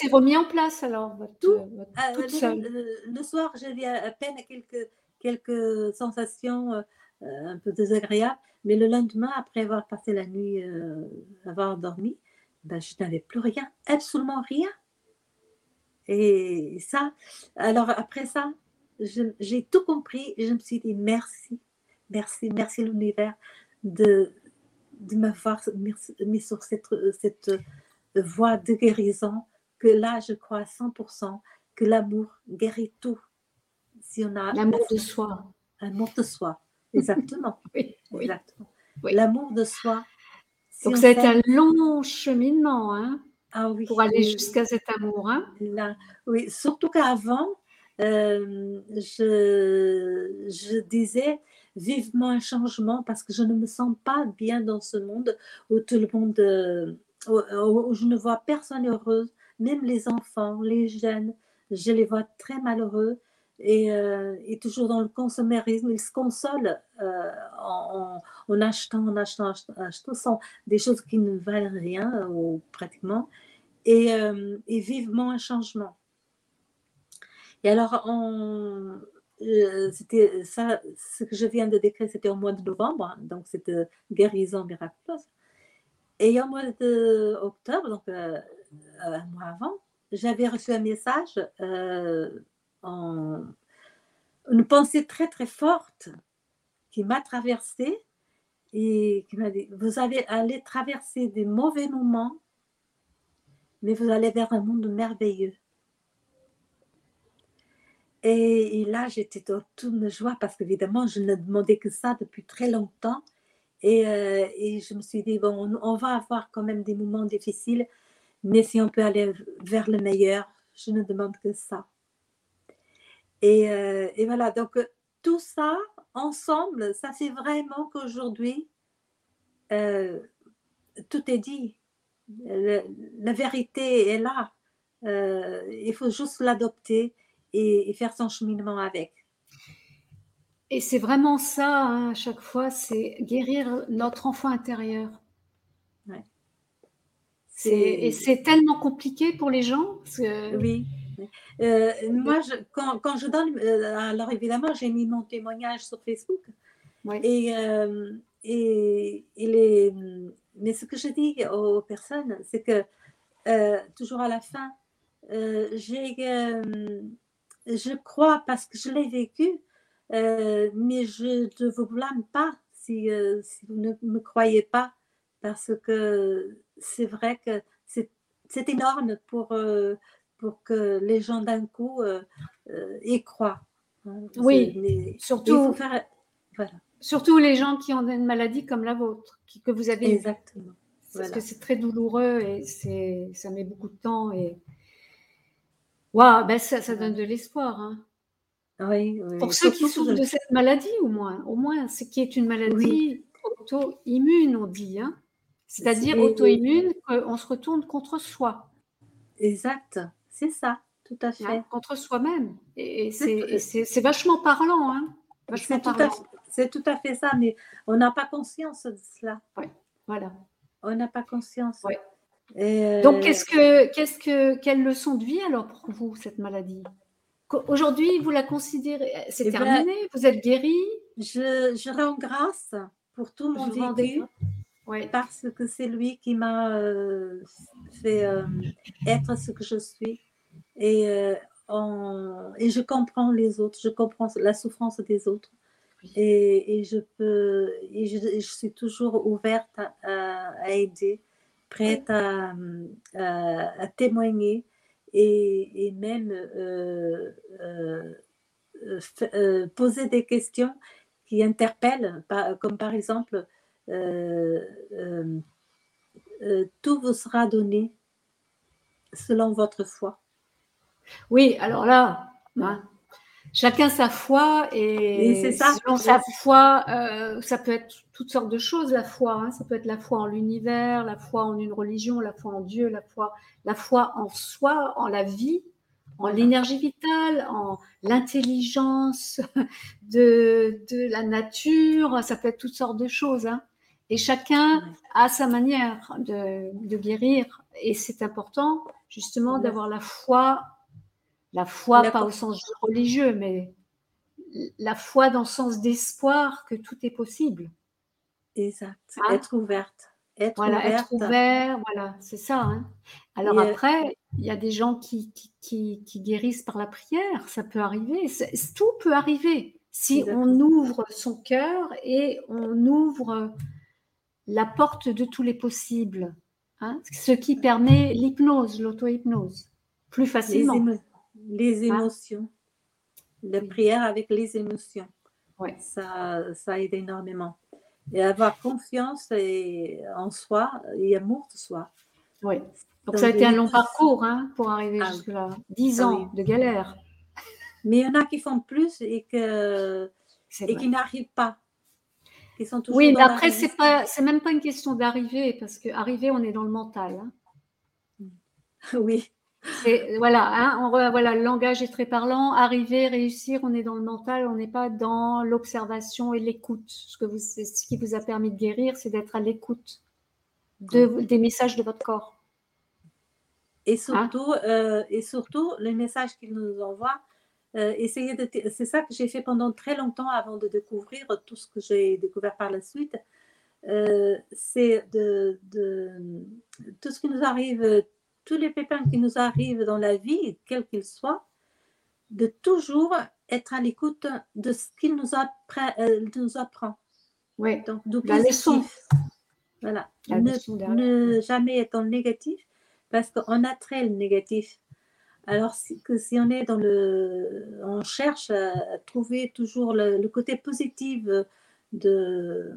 remis en place alors tout, euh, le, le, soir, j'avais à peine quelques, quelques sensations euh, un peu désagréables, mais le lendemain, après avoir passé la nuit, euh, avoir dormi, ben, je n'avais plus rien, absolument rien. Et ça, alors après ça, j'ai tout compris et je me suis dit merci, merci, merci l'univers de, de m'avoir mis sur cette, cette voie de guérison, que là, je crois à 100% que l'amour guérit tout. Si on a l'amour de soi. L'amour de soi. [laughs] Exactement. oui, Exactement. L'amour de soi. Donc, ça a été un long cheminement hein, ah, oui, pour aller jusqu'à cet amour. Hein. Là, oui, surtout qu'avant, euh, je, je disais vivement un changement parce que je ne me sens pas bien dans ce monde où tout le monde, euh, où je ne vois personne heureuse, même les enfants, les jeunes, je les vois très malheureux et, euh, toujours dans le consumérisme. Ils se consolent euh, en, en, achetant, en achetant, achetant, sont des choses qui ne valent rien ou pratiquement, et, euh, et vivement un changement. Et alors, c'était ça, ce que je viens de décrire, c'était au mois de novembre, hein, donc cette guérison miraculeuse. Et au mois d'octobre, donc un mois avant, j'avais reçu un message une pensée très très forte qui m'a traversée et qui m'a dit, vous allez aller traverser des mauvais moments, mais vous allez vers un monde merveilleux. Et, là, j'étais dans toute ma joie parce qu'évidemment, je ne demandais que ça depuis très longtemps. Et, euh, et, je me suis dit, bon, on, va avoir quand même des moments difficiles, mais si on peut aller vers le meilleur, je ne demande que ça. Euh, et, voilà, donc euh, tout ça ensemble, ça fait vraiment qu'aujourd'hui, euh, tout est dit. la vérité est là. il faut juste l'adopter et, faire son cheminement avec. Et c'est vraiment ça, hein, à chaque fois, c'est guérir notre enfant intérieur. Ouais. Et c'est tellement compliqué pour les gens. Oui. Euh, moi, je, quand, quand, je donne, euh, alors évidemment, j'ai mis mon témoignage sur Facebook. Et, euh, et, les, mais ce que je dis aux personnes, c'est que toujours à la fin, j'ai, je crois parce que je l'ai vécu, mais je ne vous blâme pas si, si vous ne me croyez pas, parce que c'est vrai que c'est énorme pour, pour que les gens d'un coup euh, euh, y croient. Hein. Oui, surtout, surtout les gens qui ont une maladie comme la vôtre, qui, que vous avez. Exactement. Parce que c'est très douloureux et c'est, ça met beaucoup de temps. Et waouh, ben ça, ça donne de l'espoir. Hein. Oui, Pour ceux qui souffrent de cette maladie, au moins, au moins, ce qui est une maladie auto-immune, on dit. Hein. C'est-à-dire auto-immune, qu'on se retourne contre soi. Exact. C'est ça, tout à fait. contre soi-même. Et, c'est vachement parlant. Hein c'est tout, à fait ça, mais on n'a pas conscience de cela. Oui, voilà. On n'a pas conscience. Euh, Donc, qu'est-ce que, qu'est-ce que, quelle leçon de vie alors pour vous, cette maladie? Aujourd'hui, vous la considérez, c'est eh ben, terminé, vous êtes guéri je, je rends grâce pour tout mon vécu. Parce que c'est lui qui m'a euh, fait euh, être ce que je suis. Et, euh, et je comprends les autres, je comprends la souffrance des autres. Et, et je peux, et je, suis toujours ouverte à, aider, prête à, à, témoigner et, et même poser des questions qui interpellent, comme par exemple, tout vous sera donné selon votre foi. Oui, alors là, hein, chacun sa foi et, ça. selon sa foi, ça peut être toutes sortes de choses. La foi, hein. ça peut être la foi en l'univers, la foi en une religion, la foi en Dieu, la foi, la foi en soi, en la vie, en l'énergie vitale, en l'intelligence [laughs] de, de, la nature. Ça peut être toutes sortes de choses. Hein. Et chacun a sa manière de, guérir. Et c'est important, justement, d'avoir la foi, la foi pas au sens religieux, mais la foi dans le sens d'espoir que tout est possible. Exact. Hein? être ouverte. Être voilà, être ouvert, voilà, c'est ça. Hein. Alors après, il y a des gens qui, qui, guérissent par la prière, ça peut arriver, tout peut arriver si on ouvre son cœur et on ouvre la porte de tous les possibles, hein, ce qui permet l'hypnose, l'auto-hypnose, plus facilement. Les, hein? émotions, la prière avec les émotions, ouais. ça, ça aide énormément. Et avoir confiance en soi et amour de soi. Oui. Donc ça a été un long parcours hein, pour arriver ah jusque-là. Dix ah ans de galère. Mais il y en a qui font plus et, que, et qui n'arrivent pas oui, mais après, c'est pas, c'est même pas une question d'arriver, parce qu'arriver, on est dans le mental. Hein. [laughs] Oui. voilà, hein, on, voilà, le langage est très parlant. Arriver, réussir, on est dans le mental, on n'est pas dans l'observation et l'écoute. Ce, que vous, ce qui vous a permis de guérir, c'est d'être à l'écoute de, des messages de votre corps. Et hein? surtout, euh, et surtout, les messages qu'il nous envoie, euh, essayer de c'est ça que j'ai fait pendant très longtemps avant de découvrir tout ce que j'ai découvert par la suite. Euh, c'est de, de, tout ce qui nous arrive, tous les pépins qui nous arrivent dans la vie, quels qu'ils soient, de toujours être à l'écoute de ce qu'il nous, euh, nous apprend. Oui, donc la leçon. Voilà. ne, ne, jamais être en négatif parce qu'on attrait le négatif. Alors que si on est dans le, on cherche à trouver toujours le, côté positif de,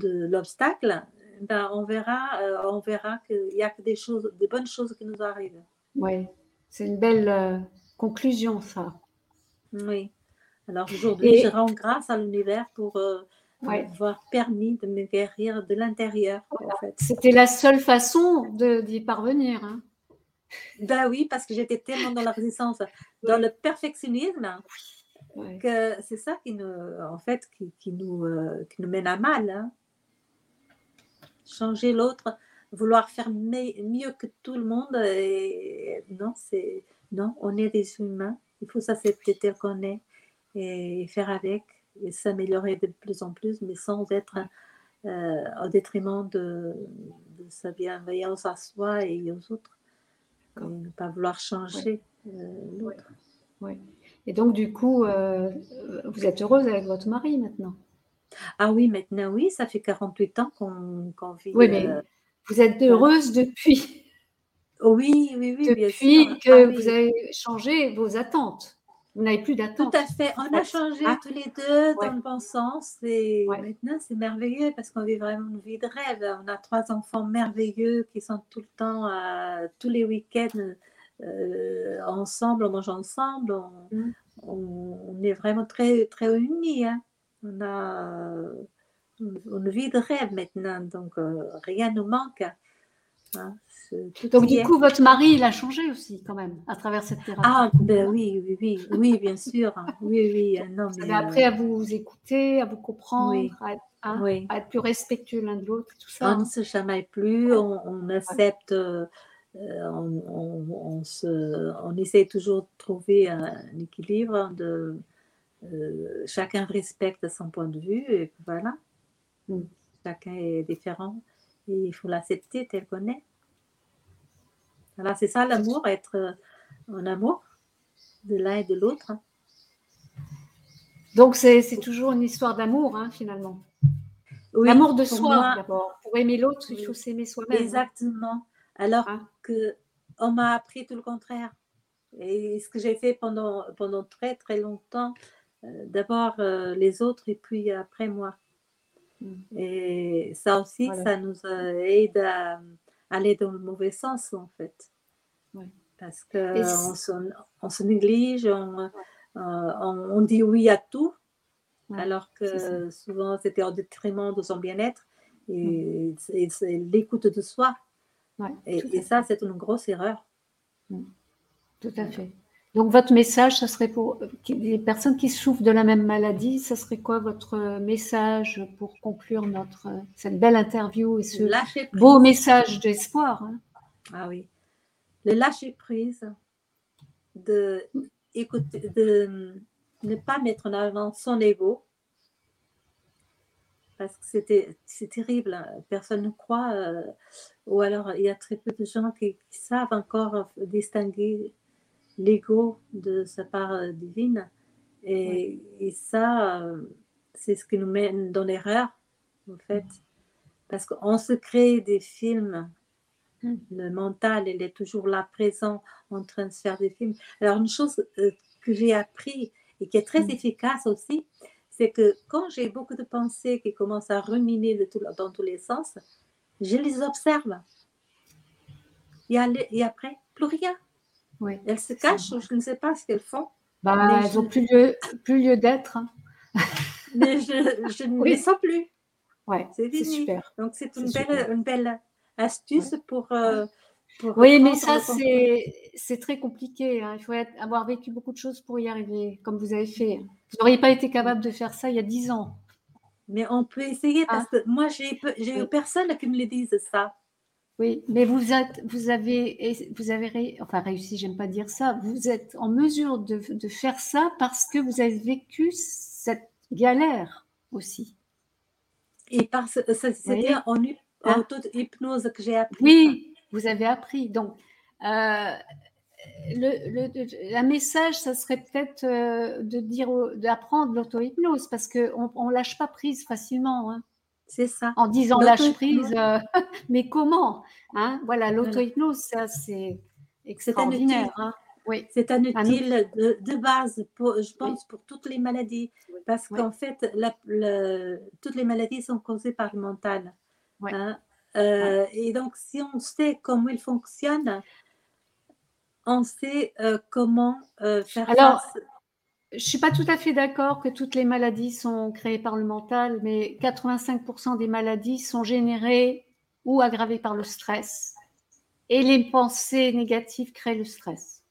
de l'obstacle, ben on verra, euh, on verra qu'il y a que des choses, des bonnes choses qui nous arrivent. Oui, c'est une belle euh, conclusion ça. Oui. Alors aujourd'hui, je rends grâce à l'univers pour euh, avoir permis de me guérir de l'intérieur. C'était la seule façon d'y parvenir. Hein. Ben oui, parce que j'étais tellement dans la résistance, dans le perfectionnisme, que c'est ça qui nous, en fait, qui, nous, euh, qui nous mène à mal. Hein. Changer l'autre, vouloir faire mieux que tout le monde, et non, c'est non, on est des humains. Il faut s'accepter tel qu'on est et faire avec et s'améliorer de plus en plus, mais sans être euh, au détriment de, sa bienveillance à soi et aux autres. Ne pas vouloir changer euh, l'autre. Et donc, du coup, euh, vous êtes heureuse avec votre mari maintenant? Ah oui, maintenant, oui, ça fait 48 ans qu'on vit. Oui, mais vous êtes heureuse depuis Oui, oui, oui. Depuis que ah vous avez changé vos attentes. Vous n'avez plus d'attente. Tout à fait. On a changé ah. tous les deux dans le bon sens. Et maintenant, c'est merveilleux parce qu'on vit vraiment une vie de rêve. On a trois enfants merveilleux qui sont tout le temps, euh, tous les week-ends, euh, ensemble, on mange ensemble. Mm. On, est vraiment très, très unis. Hein. On a une vie de rêve maintenant. Donc, euh, rien ne manque. Hein. Donc, du coup, votre mari, il a changé aussi, quand même, à travers cette thérapie. Ah, ben oui, oui, oui, oui, bien sûr. Oui, oui. Euh, non, mais, après, à vous écouter, à vous comprendre, à, être, plus respectueux l'un de l'autre, tout ça. On ne se chamaille plus, on, accepte, euh, on, se, on essaie toujours de trouver un, équilibre, de, euh, chacun respecte son point de vue, et voilà. Mm. Chacun est différent, et il faut l'accepter tel qu'on est c'est ça l'amour, être euh, en amour de l'un et de l'autre. Donc c'est toujours une histoire d'amour hein, finalement. L'amour de soi d'abord. Pour aimer l'autre, il faut s'aimer soi-même. Hein. Exactement. Alors qu'on hein? que on m'a appris tout le contraire. Et ce que j'ai fait pendant, pendant très très longtemps, euh, d'abord euh, les autres et puis après moi. Mm. Et ça aussi, ça nous aide à, aller dans le mauvais sens, en fait. Parce qu'on se, on se néglige, on, euh, on, dit oui à tout, alors que souvent c'était au détriment de son bien-être et, c'est l'écoute de soi. et, ça, c'est une grosse erreur. Tout à fait. Donc, votre message, ça serait pour les personnes qui souffrent de la même maladie, ça serait quoi votre message pour conclure notre, cette belle interview et ce beau message d'espoir hein? Ah oui. Le lâcher prise, de, écouter, de ne pas mettre en avant son ego, parce que c'était c'est terrible, hein. personne ne croit, euh, ou alors il y a très peu de gens qui savent encore distinguer l'ego de sa part euh, divine. Et, ça, euh, c'est ce qui nous mène dans l'erreur, en fait. Parce qu'on se crée des films. Mm. Le mental, il est toujours là, présent, en train de se faire des films. Alors, une chose euh, que j'ai appris et qui est très mm. efficace aussi, c'est que quand j'ai beaucoup de pensées qui commencent à ruminer de tout, dans tous les sens, je les observe. et après, plus rien. Elles se cachent, je ne sais pas ce qu'elles font. Bah, elles n'ont plus lieu, plus lieu d'être. Hein. [laughs] mais je, ne les sens plus. Ouais, c'est super. Donc c'est une belle, une belle astuce pour, euh, oui, mais ça, c'est très compliqué. Hein. Il faut avoir vécu beaucoup de choses pour y arriver, comme vous avez fait. Vous n'auriez pas été capable de faire ça il y a dix ans. Mais on peut essayer parce ah. que moi, j'ai eu personne qui me le dise ça. Oui, mais vous, êtes, vous avez, vous avez enfin réussi, j'aime pas dire ça, vous êtes en mesure de, de, faire ça parce que vous avez vécu cette galère aussi. Et parce que c'était en, en hein? hypnose que j'ai appris. Oui, vous avez appris. Donc, euh, le, la message, ça serait peut-être euh, de dire, d'apprendre l'auto-hypnose parce qu'on ne lâche pas prise facilement. Hein. C'est ça. En disant lâche prise, euh, [laughs] mais comment hein? Voilà, l'auto-hypnose, ça c'est extraordinaire. Hein. oui. C'est un outil de, de, base, pour, je pense, pour toutes les maladies. Parce qu'en fait, la, toutes les maladies sont causées par le mental. Hein. Euh, et donc, si on sait comment il fonctionne, on sait euh, comment faire Alors, face je ne suis pas tout à fait d'accord que toutes les maladies sont créées par le mental, mais 85% des maladies sont générées ou aggravées par le stress Et les pensées négatives créent le stress.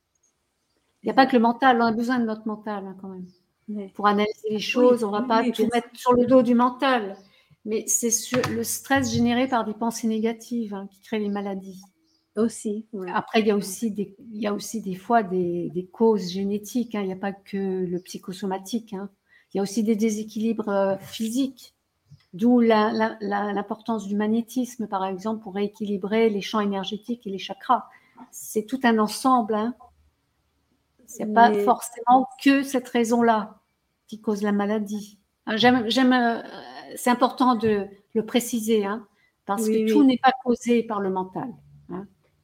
Il n'y a pas que le mental, on a besoin de notre mental hein, quand même. Pour analyser les choses, on ne va pas tout mettre sur le dos du mental. Mais c'est le stress généré par des pensées négatives hein, qui crée les maladies. Aussi. Après, il y, a aussi des, il y a aussi des fois des, des causes génétiques. Hein. Il n'y a pas que le psychosomatique. Hein. Il y a aussi des déséquilibres euh, physiques. D'où l'importance du magnétisme, par exemple, pour rééquilibrer les champs énergétiques et les chakras. C'est tout un ensemble. Hein. Ce n'est pas forcément que cette raison-là qui cause la maladie. J'aime, euh, c'est important de le préciser, hein, parce que tout n'est pas causé par le mental.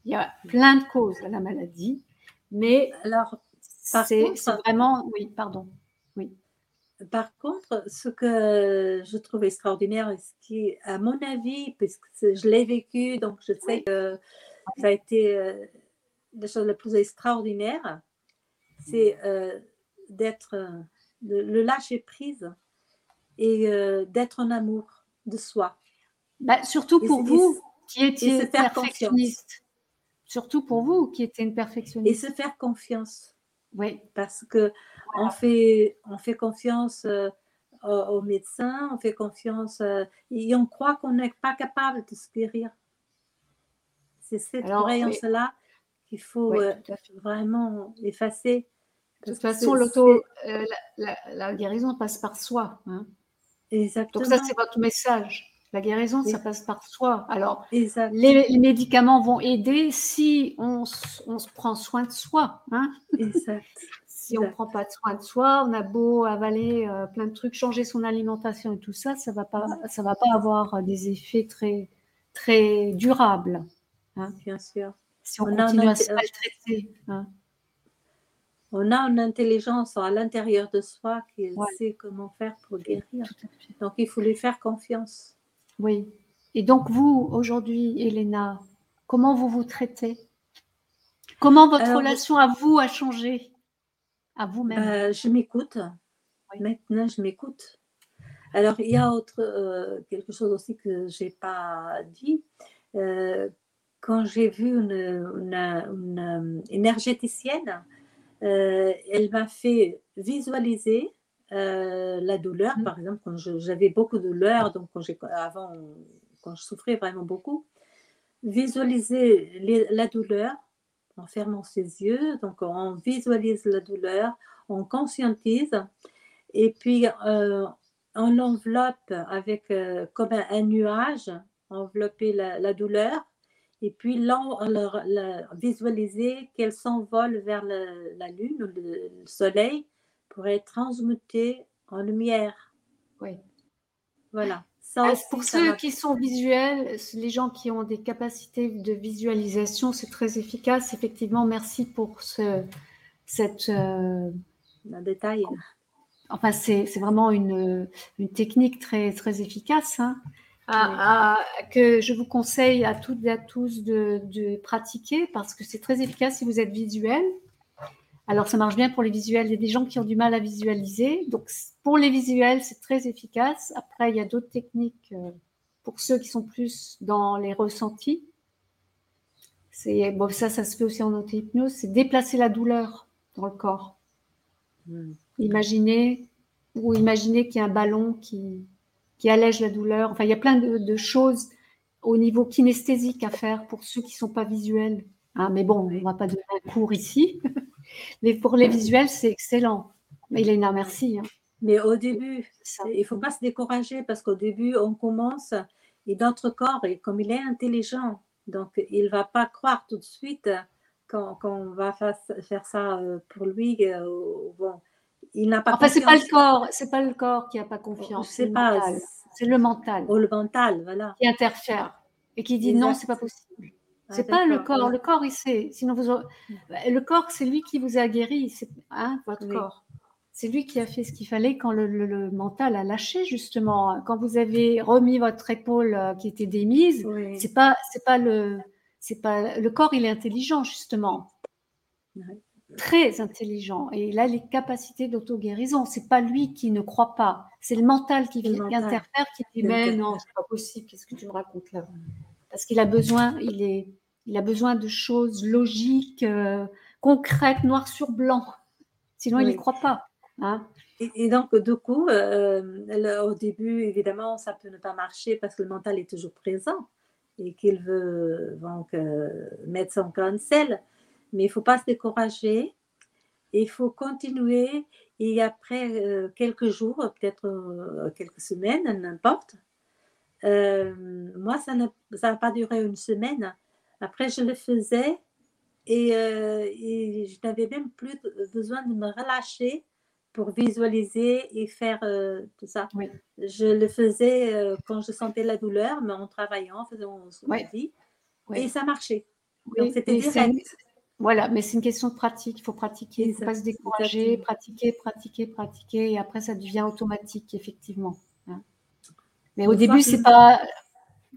Il y a plein de causes à la maladie, mais alors, c'est vraiment, oui, pardon, oui. Par contre, ce que je trouve extraordinaire, et ce qui, à mon avis, puisque je l'ai vécu, donc je sais que ça a été euh, la chose la plus extraordinaire, c'est euh, d'être, le lâcher prise et euh, d'être en amour de soi. Bah, surtout pour vous qui étiez perfectionniste. Surtout pour vous qui étiez une perfectionniste. Et se faire confiance. Oui. Parce que on, fait, on fait confiance euh, aux, médecins, on fait confiance euh, et on croit qu'on n'est pas capable de se guérir. C'est cette croyance-là qu'il faut vraiment effacer. De toute façon, l'auto, la, guérison passe par soi. Hein. Donc ça, c'est votre message. La guérison, ça passe par soi. Alors, les, médicaments vont aider si on, se prend soin de soi. Hein si on ne prend pas soin de soi, on a beau avaler euh, plein de trucs, changer son alimentation et tout ça, ça ne va, pas, ça va pas avoir des effets très, très durables. Hein. Bien sûr. Si on, continue à se maltraiter. Hein on a une intelligence à l'intérieur de soi qui sait comment faire pour guérir. Donc, il faut lui faire confiance. Oui. Et donc, vous, aujourd'hui, Elena, comment vous vous traitez? Comment votre relation à vous a changé? À vous-même euh, Je m'écoute. Maintenant, je m'écoute. Alors, il y a autre, euh, quelque chose aussi que je n'ai pas dit. Euh, quand j'ai vu une énergéticienne, euh, elle m'a fait visualiser euh, la douleur, mmh. par exemple, quand j'avais beaucoup de douleur, donc quand avant, quand je souffrais vraiment beaucoup, visualiser la douleur en fermant ses yeux, donc on visualise la douleur, on conscientise, et puis euh, on l'enveloppe avec comme un, nuage, envelopper la douleur, et puis là, on visualiser qu'elle s'envole vers la Lune ou le, Soleil pour être transmutée en lumière. Oui. Voilà. Ça pour ceux qui sont visuels, les gens qui ont des capacités de visualisation, c'est très efficace. Effectivement, merci pour ce, cette. Euh, Un détail. Enfin, c'est vraiment une, une, technique très, très efficace. Hein que je vous conseille à toutes et à tous de, pratiquer parce que c'est très efficace si vous êtes visuel. Alors, ça marche bien pour les visuels. Il y a des gens qui ont du mal à visualiser. Donc, pour les visuels, c'est très efficace. Après, il y a d'autres techniques euh, pour ceux qui sont plus dans les ressentis. C'est bon, ça, ça se fait aussi en auto-hypnose. C'est déplacer la douleur dans le corps. Hmm. Imaginez ou imaginez qu'il y a un ballon qui, qui allège la douleur. Enfin, il y a plein de, choses au niveau kinesthésique à faire pour ceux qui ne sont pas visuels. Hein. mais bon, on ne va pas donner un cours ici. [laughs] mais pour les visuels, c'est excellent. Elena, merci. Hein. Mais au début, il ne faut pas se décourager parce qu'au début, on commence et notre corps, comme il est intelligent, donc il ne va pas croire tout de suite qu'on va faire ça euh, pour lui. Euh, bon, il n'a pas enfin, c'est pas le corps, c'est pas le corps qui n'a pas confiance. C'est pas. C'est le mental. Oh, le mental, voilà. Qui interfère et qui dit non, c'est pas possible. Ah, c'est pas le corps. Le corps, il sait. Sinon, vous le corps, c'est lui qui vous a guéri. C'est hein, votre corps. C'est lui qui a fait ce qu'il fallait quand le, mental a lâché justement. Quand vous avez remis votre épaule euh, qui était démise, c'est pas, c'est pas le, c'est pas le corps. Il est intelligent justement très intelligent et il a les capacités d'auto-guérison. C'est pas lui qui ne croit pas, c'est le mental qui, interfère, qui dit mais non, c'est pas possible, qu'est-ce que tu me racontes là? Parce qu'il a besoin, il est, Il a besoin de choses logiques, euh, concrètes, noir sur blanc. Sinon, il n'y croit pas. Hein. Et, donc, du coup, euh, au début, évidemment, ça peut ne pas marcher parce que le mental est toujours présent et qu'il veut donc euh, mettre son cancel. Mais il ne faut pas se décourager. Il faut continuer. Et après quelques jours, peut-être quelques semaines, n'importe, moi, ça n'a pas duré une semaine. Après, je le faisais et, et je n'avais même plus besoin de me relâcher pour visualiser et faire tout ça. Je le faisais quand je sentais la douleur, mais en travaillant, en faisant ce qu'on dit, et ça marchait. Donc c'était direct. Voilà, mais c'est une question de pratique. Il faut pratiquer, il ne faut pas se décourager, pratiquer, pratiquer, pratiquer, et après ça devient automatique, effectivement. Mais au début, c'est pas,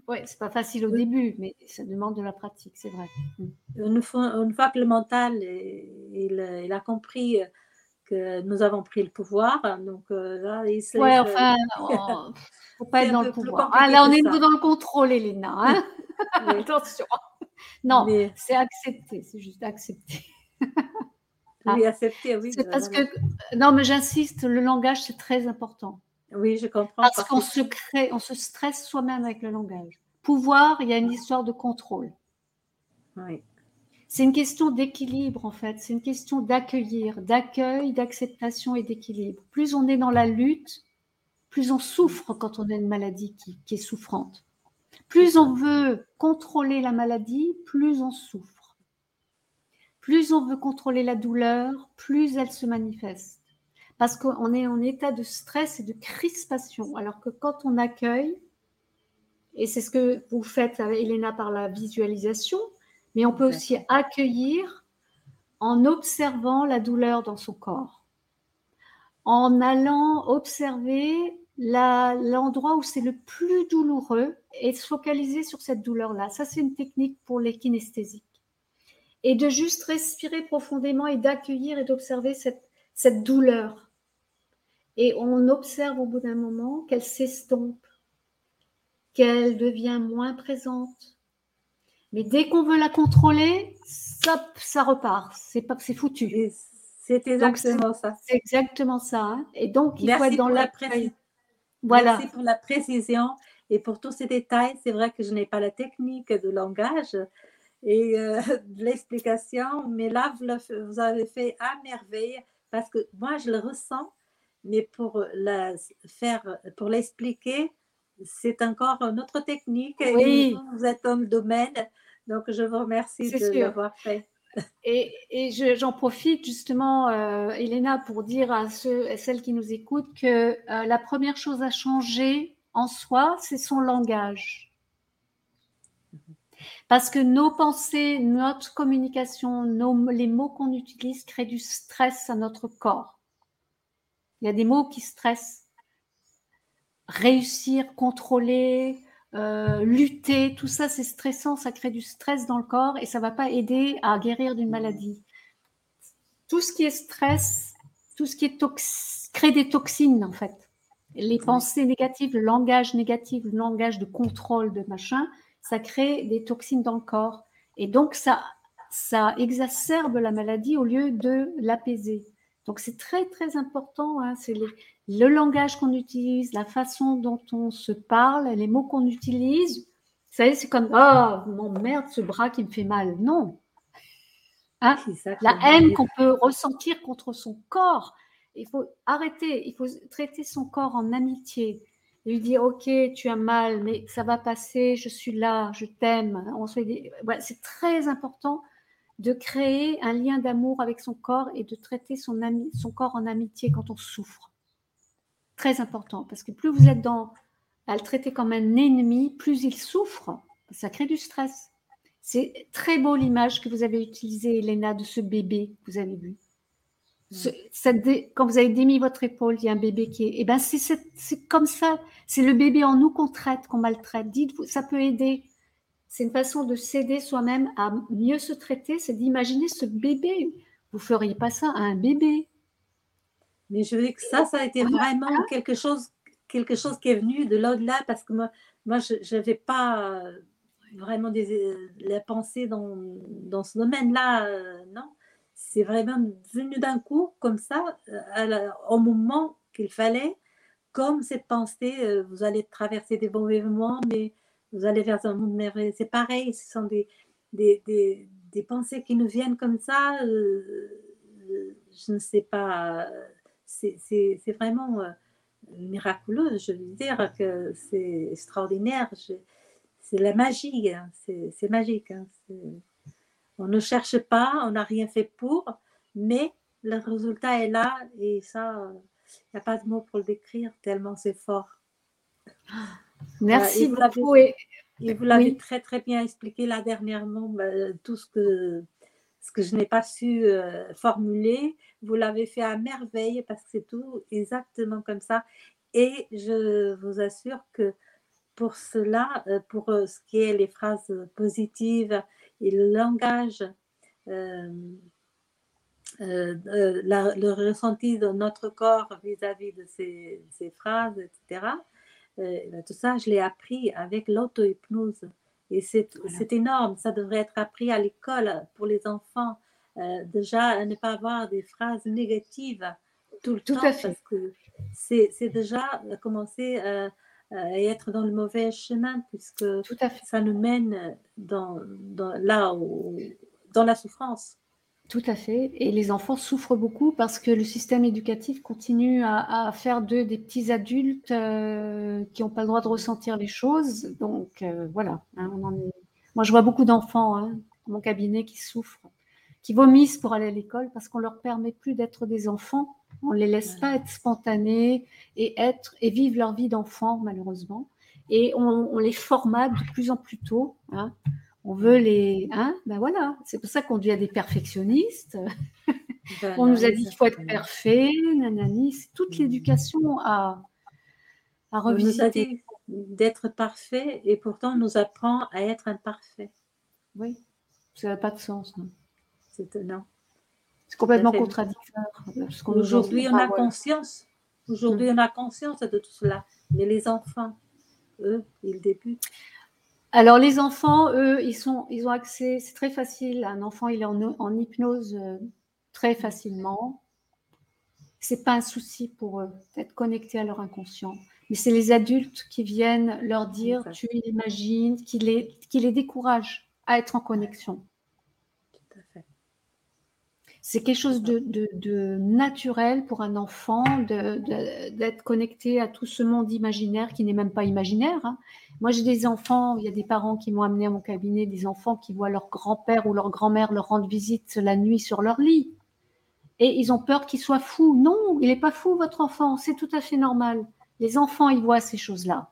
ouais, c'est pas facile au début, mais ça demande de la pratique, c'est vrai. Mmh. Une fois, une fois que le mental, il, il, a compris que nous avons pris le pouvoir, donc euh, là, il se Ouais, enfin, oh, [laughs] faut pas être dans le pouvoir. Ah, là, on est dans le contrôle, Elena. Hein [laughs] Attention. Non, c'est accepter, c'est juste accepter. [laughs] oui, ah. accepter, oui. C'est parce que, non, mais j'insiste, le langage, c'est très important. Oui, je comprends. Parce qu'on se crée, on se stresse soi-même avec le langage. Pouvoir, il y a une histoire de contrôle. Oui. C'est une question d'équilibre, en fait. C'est une question d'accueillir, d'accueil, d'acceptation et d'équilibre. Plus on est dans la lutte, plus on souffre quand on a une maladie qui est souffrante. Plus on veut contrôler la maladie, plus on souffre. Plus on veut contrôler la douleur, plus elle se manifeste. Parce qu'on est en état de stress et de crispation. Alors que quand on accueille, et c'est ce que vous faites, Elena, par la visualisation, mais on peut aussi accueillir en observant la douleur dans son corps, en allant observer l'endroit où c'est le plus douloureux et se focaliser sur cette douleur-là. Ça, c'est une technique pour les kinesthésiques. Et de juste respirer profondément et d'accueillir et d'observer cette, cette douleur. Et on observe au bout d'un moment qu'elle s'estompe, qu'elle devient moins présente. Mais dès qu'on veut la contrôler, ça, ça repart. C'est pas, c'est foutu. C'est exactement ça. C'est exactement ça. Hein. Et donc, il faut être dans la, voilà. Merci pour la précision et pour tous ces détails. C'est vrai que je n'ai pas la technique de langage et euh, [laughs] de l'explication, mais là, vous, avez fait à merveille parce que moi, je le ressens, mais pour la faire, pour l'expliquer, c'est encore notre technique. Oui. vous êtes homme domaine, donc je vous remercie de l'avoir fait. Et, et j'en profite justement, euh, Elena, pour dire à, ceux, celles qui nous écoutent que euh, la première chose à changer en soi, c'est son langage. Parce que nos pensées, notre communication, nos, les mots qu'on utilise créent du stress à notre corps. Il y a des mots qui stressent. Réussir, contrôler, euh, lutter, tout ça c'est stressant, ça crée du stress dans le corps et ça va pas aider à guérir d'une maladie. Tout ce qui est stress, tout ce qui est tox crée des toxines en fait. Les pensées négatives, le langage négatif, le langage de contrôle de machin, ça crée des toxines dans le corps et donc ça exacerbe la maladie au lieu de l'apaiser. Donc c'est très très important, hein, c'est le langage qu'on utilise, la façon dont on se parle, les mots qu'on utilise. Vous savez, c'est comme oh mon merde, ce bras qui me fait mal. Non. Hein? la haine qu'on peut ressentir contre son corps. Il faut arrêter, il faut traiter son corps en amitié. Lui dire ok, tu as mal, mais ça va passer, je suis là, je t'aime. c'est très important de créer un lien d'amour avec son corps et de traiter son, ami, son corps en amitié quand on souffre. Très important, parce que plus vous êtes dans à le traiter comme un ennemi, plus il souffre. Ça crée du stress. C'est très beau l'image que vous avez utilisée, Elena, de ce bébé que vous avez vu. quand vous avez démis votre épaule, il y a un bébé qui est. Eh ben, c'est comme ça. C'est le bébé en nous qu'on traite, qu'on maltraite. Dites-vous, ça peut aider c'est une façon de s'aider soi-même à mieux se traiter, c'est d'imaginer ce bébé. Vous ne feriez pas ça à un bébé. Mais je veux que ça, ça a été vraiment quelque chose, quelque chose qui est venu de l'au-delà parce que moi, moi je n'avais pas vraiment des, la pensée dans, dans ce domaine-là, non. C'est vraiment venu d'un coup, comme ça, au moment qu'il fallait, comme cette pensée, vous allez traverser des bons événements, mais vous allez vers un monde merveilleux. C'est pareil, ce sont des, des, des, pensées qui nous viennent comme ça. je ne sais pas, c'est vraiment miraculeux. Je veux dire que c'est extraordinaire. C'est la magie, hein. c'est magique. Hein. On ne cherche pas, on n'a rien fait pour, mais le résultat est là et ça, il n'y a pas de mots pour le décrire tellement c'est fort. Merci beaucoup. Et, vous l'avez très très bien expliqué là dernièrement, bah, tout ce que, ce que je n'ai pas su euh, formuler, vous l'avez fait à merveille parce que c'est tout exactement comme ça. Et je vous assure que pour cela, euh, pour euh, ce qui est les phrases positives et le langage, euh, le ressenti de notre corps vis-à-vis de ces, phrases, etc., ben, tout ça, je l'ai appris avec l'auto-hypnose. Et c'est énorme, ça devrait être appris à l'école pour les enfants. déjà, à ne pas avoir des phrases négatives tout le temps, parce que c'est déjà commencer à, être dans le mauvais chemin, puisque ça nous mène dans, dans, là dans la souffrance. Tout à fait. Et les enfants souffrent beaucoup parce que le système éducatif continue à, faire d'eux des petits adultes euh, qui n'ont pas le droit de ressentir les choses. Donc euh, voilà. Hein, Moi, je vois beaucoup d'enfants hein, dans mon cabinet qui souffrent, qui vomissent pour aller à l'école parce qu'on leur permet plus d'être des enfants on ne les laisse pas être spontanés et être et vivre leur vie d'enfant, malheureusement. Et on, les formate de plus en plus tôt. Hein. On veut les. Hein, ben voilà, c'est pour ça qu'on devient des perfectionnistes. [laughs] on nous a dit qu'il faut être parfait, nanani. C'est toute l'éducation à, à revisiter. D'être parfait et pourtant on nous apprend à être imparfait. Oui, ça n'a pas de sens. C'est étonnant. C'est complètement contradictoire. Aujourd'hui, on a conscience. Aujourd'hui, mm. on a conscience de tout cela. Mais les enfants, eux, ils débutent. Alors, les enfants, eux, ils, sont, ils ont accès, c'est très facile. Un enfant, il est en, hypnose euh, très facilement. C'est pas un souci pour eux d'être connectés à leur inconscient. Mais c'est les adultes qui viennent leur dire, tu imagines, qui les, qui les découragent à être en connexion. C'est quelque chose de, naturel pour un enfant d'être connecté à tout ce monde imaginaire qui n'est même pas imaginaire. Hein. Moi, j'ai des enfants, il y a des parents qui m'ont amené à mon cabinet, des enfants qui voient leur grand-père ou leur grand-mère leur rendre visite la nuit sur leur lit. Et ils ont peur qu'il soit fou. Non, il n'est pas fou, votre enfant. C'est tout à fait normal. Les enfants, ils voient ces choses-là.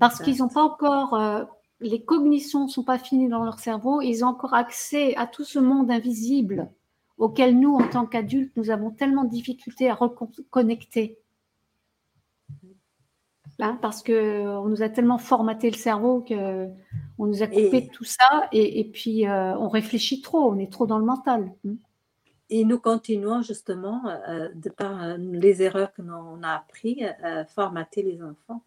Parce qu'ils n'ont pas encore, euh, les cognitions ne sont pas finies dans leur cerveau. Ils ont encore accès à tout ce monde invisible auquel nous, en tant qu'adultes, nous avons tellement de difficultés à reconnecter. Hein, parce qu'on nous a tellement formaté le cerveau qu'on nous a coupé de tout ça et, puis euh, on réfléchit trop, on est trop dans le mental. Hein. Et nous continuons justement, euh, de par euh, les erreurs que l'on a apprises, à formater les enfants.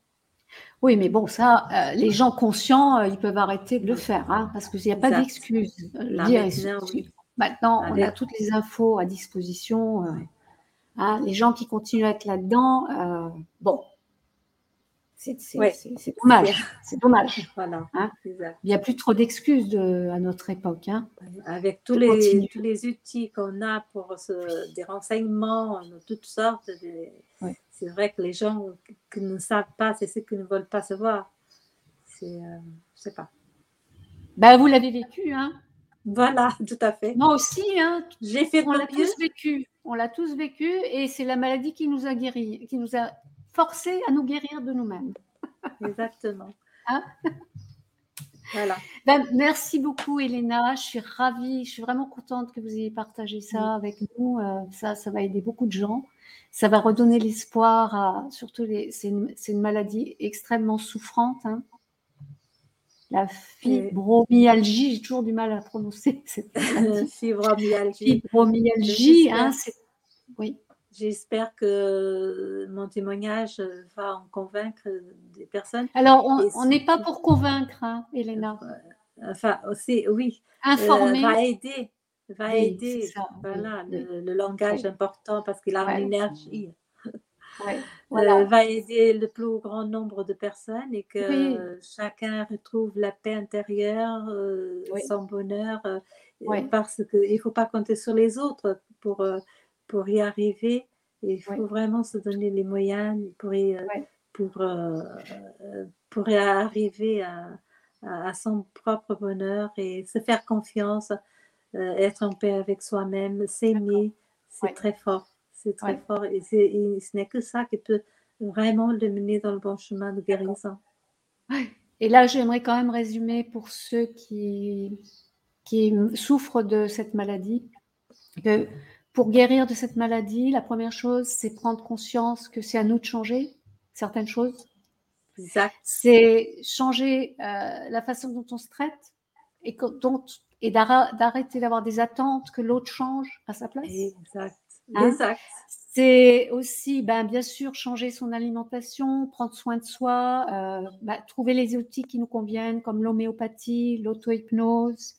Oui, mais bon, ça, les gens conscients, ils peuvent arrêter de le faire, hein, parce qu'il n'y a pas d'excuse. Maintenant, on a toutes les infos à disposition. Euh, hein, les gens qui continuent à être là-dedans, euh, bon, c'est dommage. C'est dommage. Voilà, hein. Il n'y a plus trop d'excuses à notre époque. Hein. Avec tous les, tous les outils qu'on a pour des renseignements de toutes sortes, c'est vrai que les gens qui ne savent pas, c'est ceux qui ne veulent pas savoir. C'est, euh, je sais pas. Ben, vous l'avez vécu, hein voilà, [laughs] tout à fait. Moi aussi, hein. J'ai fait. On l'a tous vécu. On l'a tous vécu, et c'est la maladie qui nous a guéris, qui nous a forcé à nous guérir de nous-mêmes. [laughs] Exactement. Hein? Voilà. Ben, merci beaucoup, Elena. Je suis ravie, je suis vraiment contente que vous ayez partagé ça avec nous. Euh, ça, ça va aider beaucoup de gens. Ça va redonner l'espoir à surtout les. C'est une, une, maladie extrêmement souffrante. Hein la fibromyalgie, j'ai toujours du mal à prononcer [laughs] cette [laughs] fibromyalgie. Fibromyalgie, hein, oui. j'espère que mon témoignage va en convaincre des personnes. Alors, on n'est pas pour convaincre, hein, Elena. Enfin, aussi, oui. Informer. va aider. Va aider. voilà, Le, langage important parce qu'il a une énergie. Euh, va aider le plus grand nombre de personnes et que chacun retrouve la paix intérieure, euh, son bonheur, euh, parce qu'il ne faut pas compter sur les autres pour, pour y arriver. Il faut vraiment se donner les moyens pour y, pour, pour y arriver à, à, son propre bonheur et se faire confiance, être en paix avec soi-même, s'aimer, c'est très fort. C'est très fort et, ce n'est que ça qui peut vraiment le mener dans le bon chemin de guérison. Et là, j'aimerais quand même résumer pour ceux qui, qui souffrent de cette maladie que pour guérir de cette maladie, la première chose, c'est prendre conscience que c'est à nous de changer certaines choses. C'est changer euh, la façon dont on se traite et, et d'arrêter d'avoir des attentes que l'autre change à sa place. Exact. Hein? C'est aussi, ben, bien sûr, changer son alimentation, prendre soin de soi, euh, ben, trouver les outils qui nous conviennent, comme l'homéopathie, l'auto-hypnose.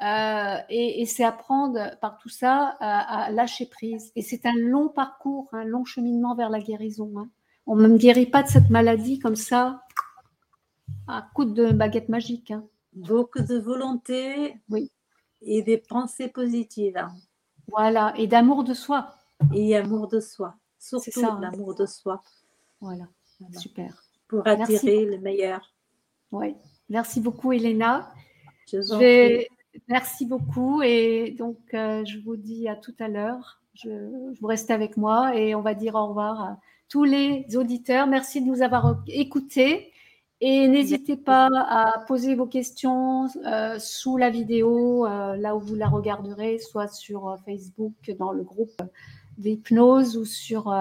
Euh, et, c'est apprendre par tout ça à, lâcher prise. Et c'est un long parcours, un long cheminement vers la guérison. Hein. On ne me guérit pas de cette maladie comme ça, à coup de baguette magique. Hein. Beaucoup de volonté oui. et des pensées positives. Voilà, et d'amour de soi. Et amour de soi, surtout l'amour de soi. Voilà. super. Pour attirer le meilleur. Oui, merci beaucoup Elena. Je, Merci beaucoup et donc euh, je vous dis à tout à l'heure. Je, vous restez avec moi et on va dire au revoir à tous les auditeurs. Merci de nous avoir écoutés. Et n'hésitez pas à poser vos questions euh, sous la vidéo, euh, là où vous la regarderez, soit sur euh, Facebook dans le groupe d'hypnose ou sur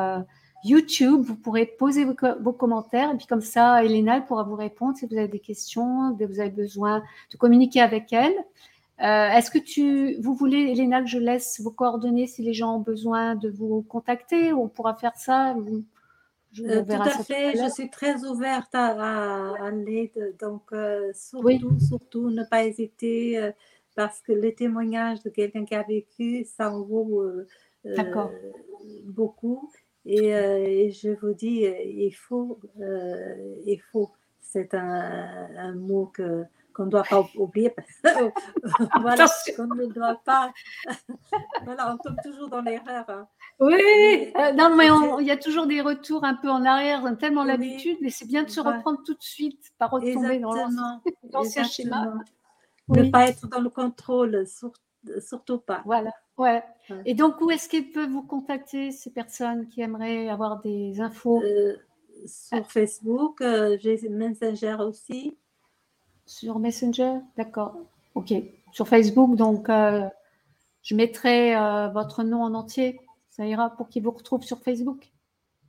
YouTube. Vous pourrez poser vos, commentaires et puis comme ça, Elena pourra vous répondre si vous avez des questions, si vous avez besoin de communiquer avec elle. Est-ce que tu, vous voulez, Elena, que je laisse vos coordonnées si les gens ont besoin de vous contacter On pourra faire ça? Euh, tout à fait, je suis très ouverte à, l'aide. Donc, euh, surtout, surtout, ne pas hésiter euh, parce que le témoignage de quelqu'un qui a vécu, ça en vaut beaucoup. Et, je vous dis, il faut, il faut. C'est un, un, mot que qu'on ne doit pas oublier. [laughs] voilà, qu'on ne doit pas. [laughs] voilà, on tombe toujours dans l'erreur. Hein. Oui, euh, non, mais il y a toujours des retours un peu en arrière, on a tellement l'habitude, mais c'est bien de se reprendre tout de suite, pas retomber dans l'ancien [laughs] schéma. Ne pas être dans le contrôle, surtout pas. Voilà, ouais. Et donc, où est-ce qu'ils peuvent vous contacter, ces personnes qui aimeraient avoir des infos? Euh, Sur Facebook, euh, j'ai Messenger aussi. Sur Messenger, d'accord. Ok. Sur Facebook, donc, je mettrai votre nom en entier. Ça ira pour qu'ils vous retrouvent sur Facebook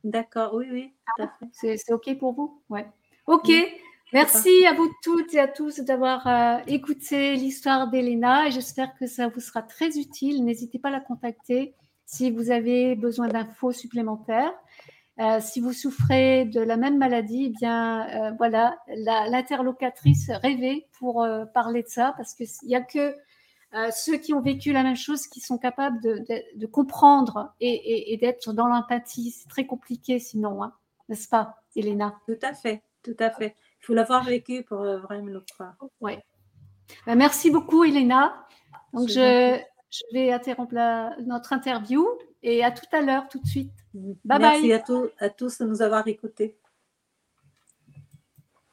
D'accord, oui, oui. Ah, c'est OK pour vous? Ouais. OK. Merci à vous toutes et à tous d'avoir euh, écouté l'histoire d'Elena et j'espère que ça vous sera très utile. N'hésitez pas à la contacter si vous avez besoin d'infos supplémentaires. Euh, si vous souffrez de la même maladie, eh bien euh, voilà, l'interlocatrice rêvée pour parler de ça parce qu'il n'y a que euh, ceux qui ont vécu la même chose, qui sont capables de, comprendre et, d'être dans l'empathie. C'est très compliqué sinon, hein, n'est-ce pas, Elena? Tout à fait, tout à fait. Il faut l'avoir vécu pour euh, vraiment le croire. Oui. Ben, merci beaucoup, Elena. Donc, je, je, vais interrompre notre interview et à tout à l'heure, tout de suite. Bye merci bye. Merci à, à tous de nous avoir écoutés.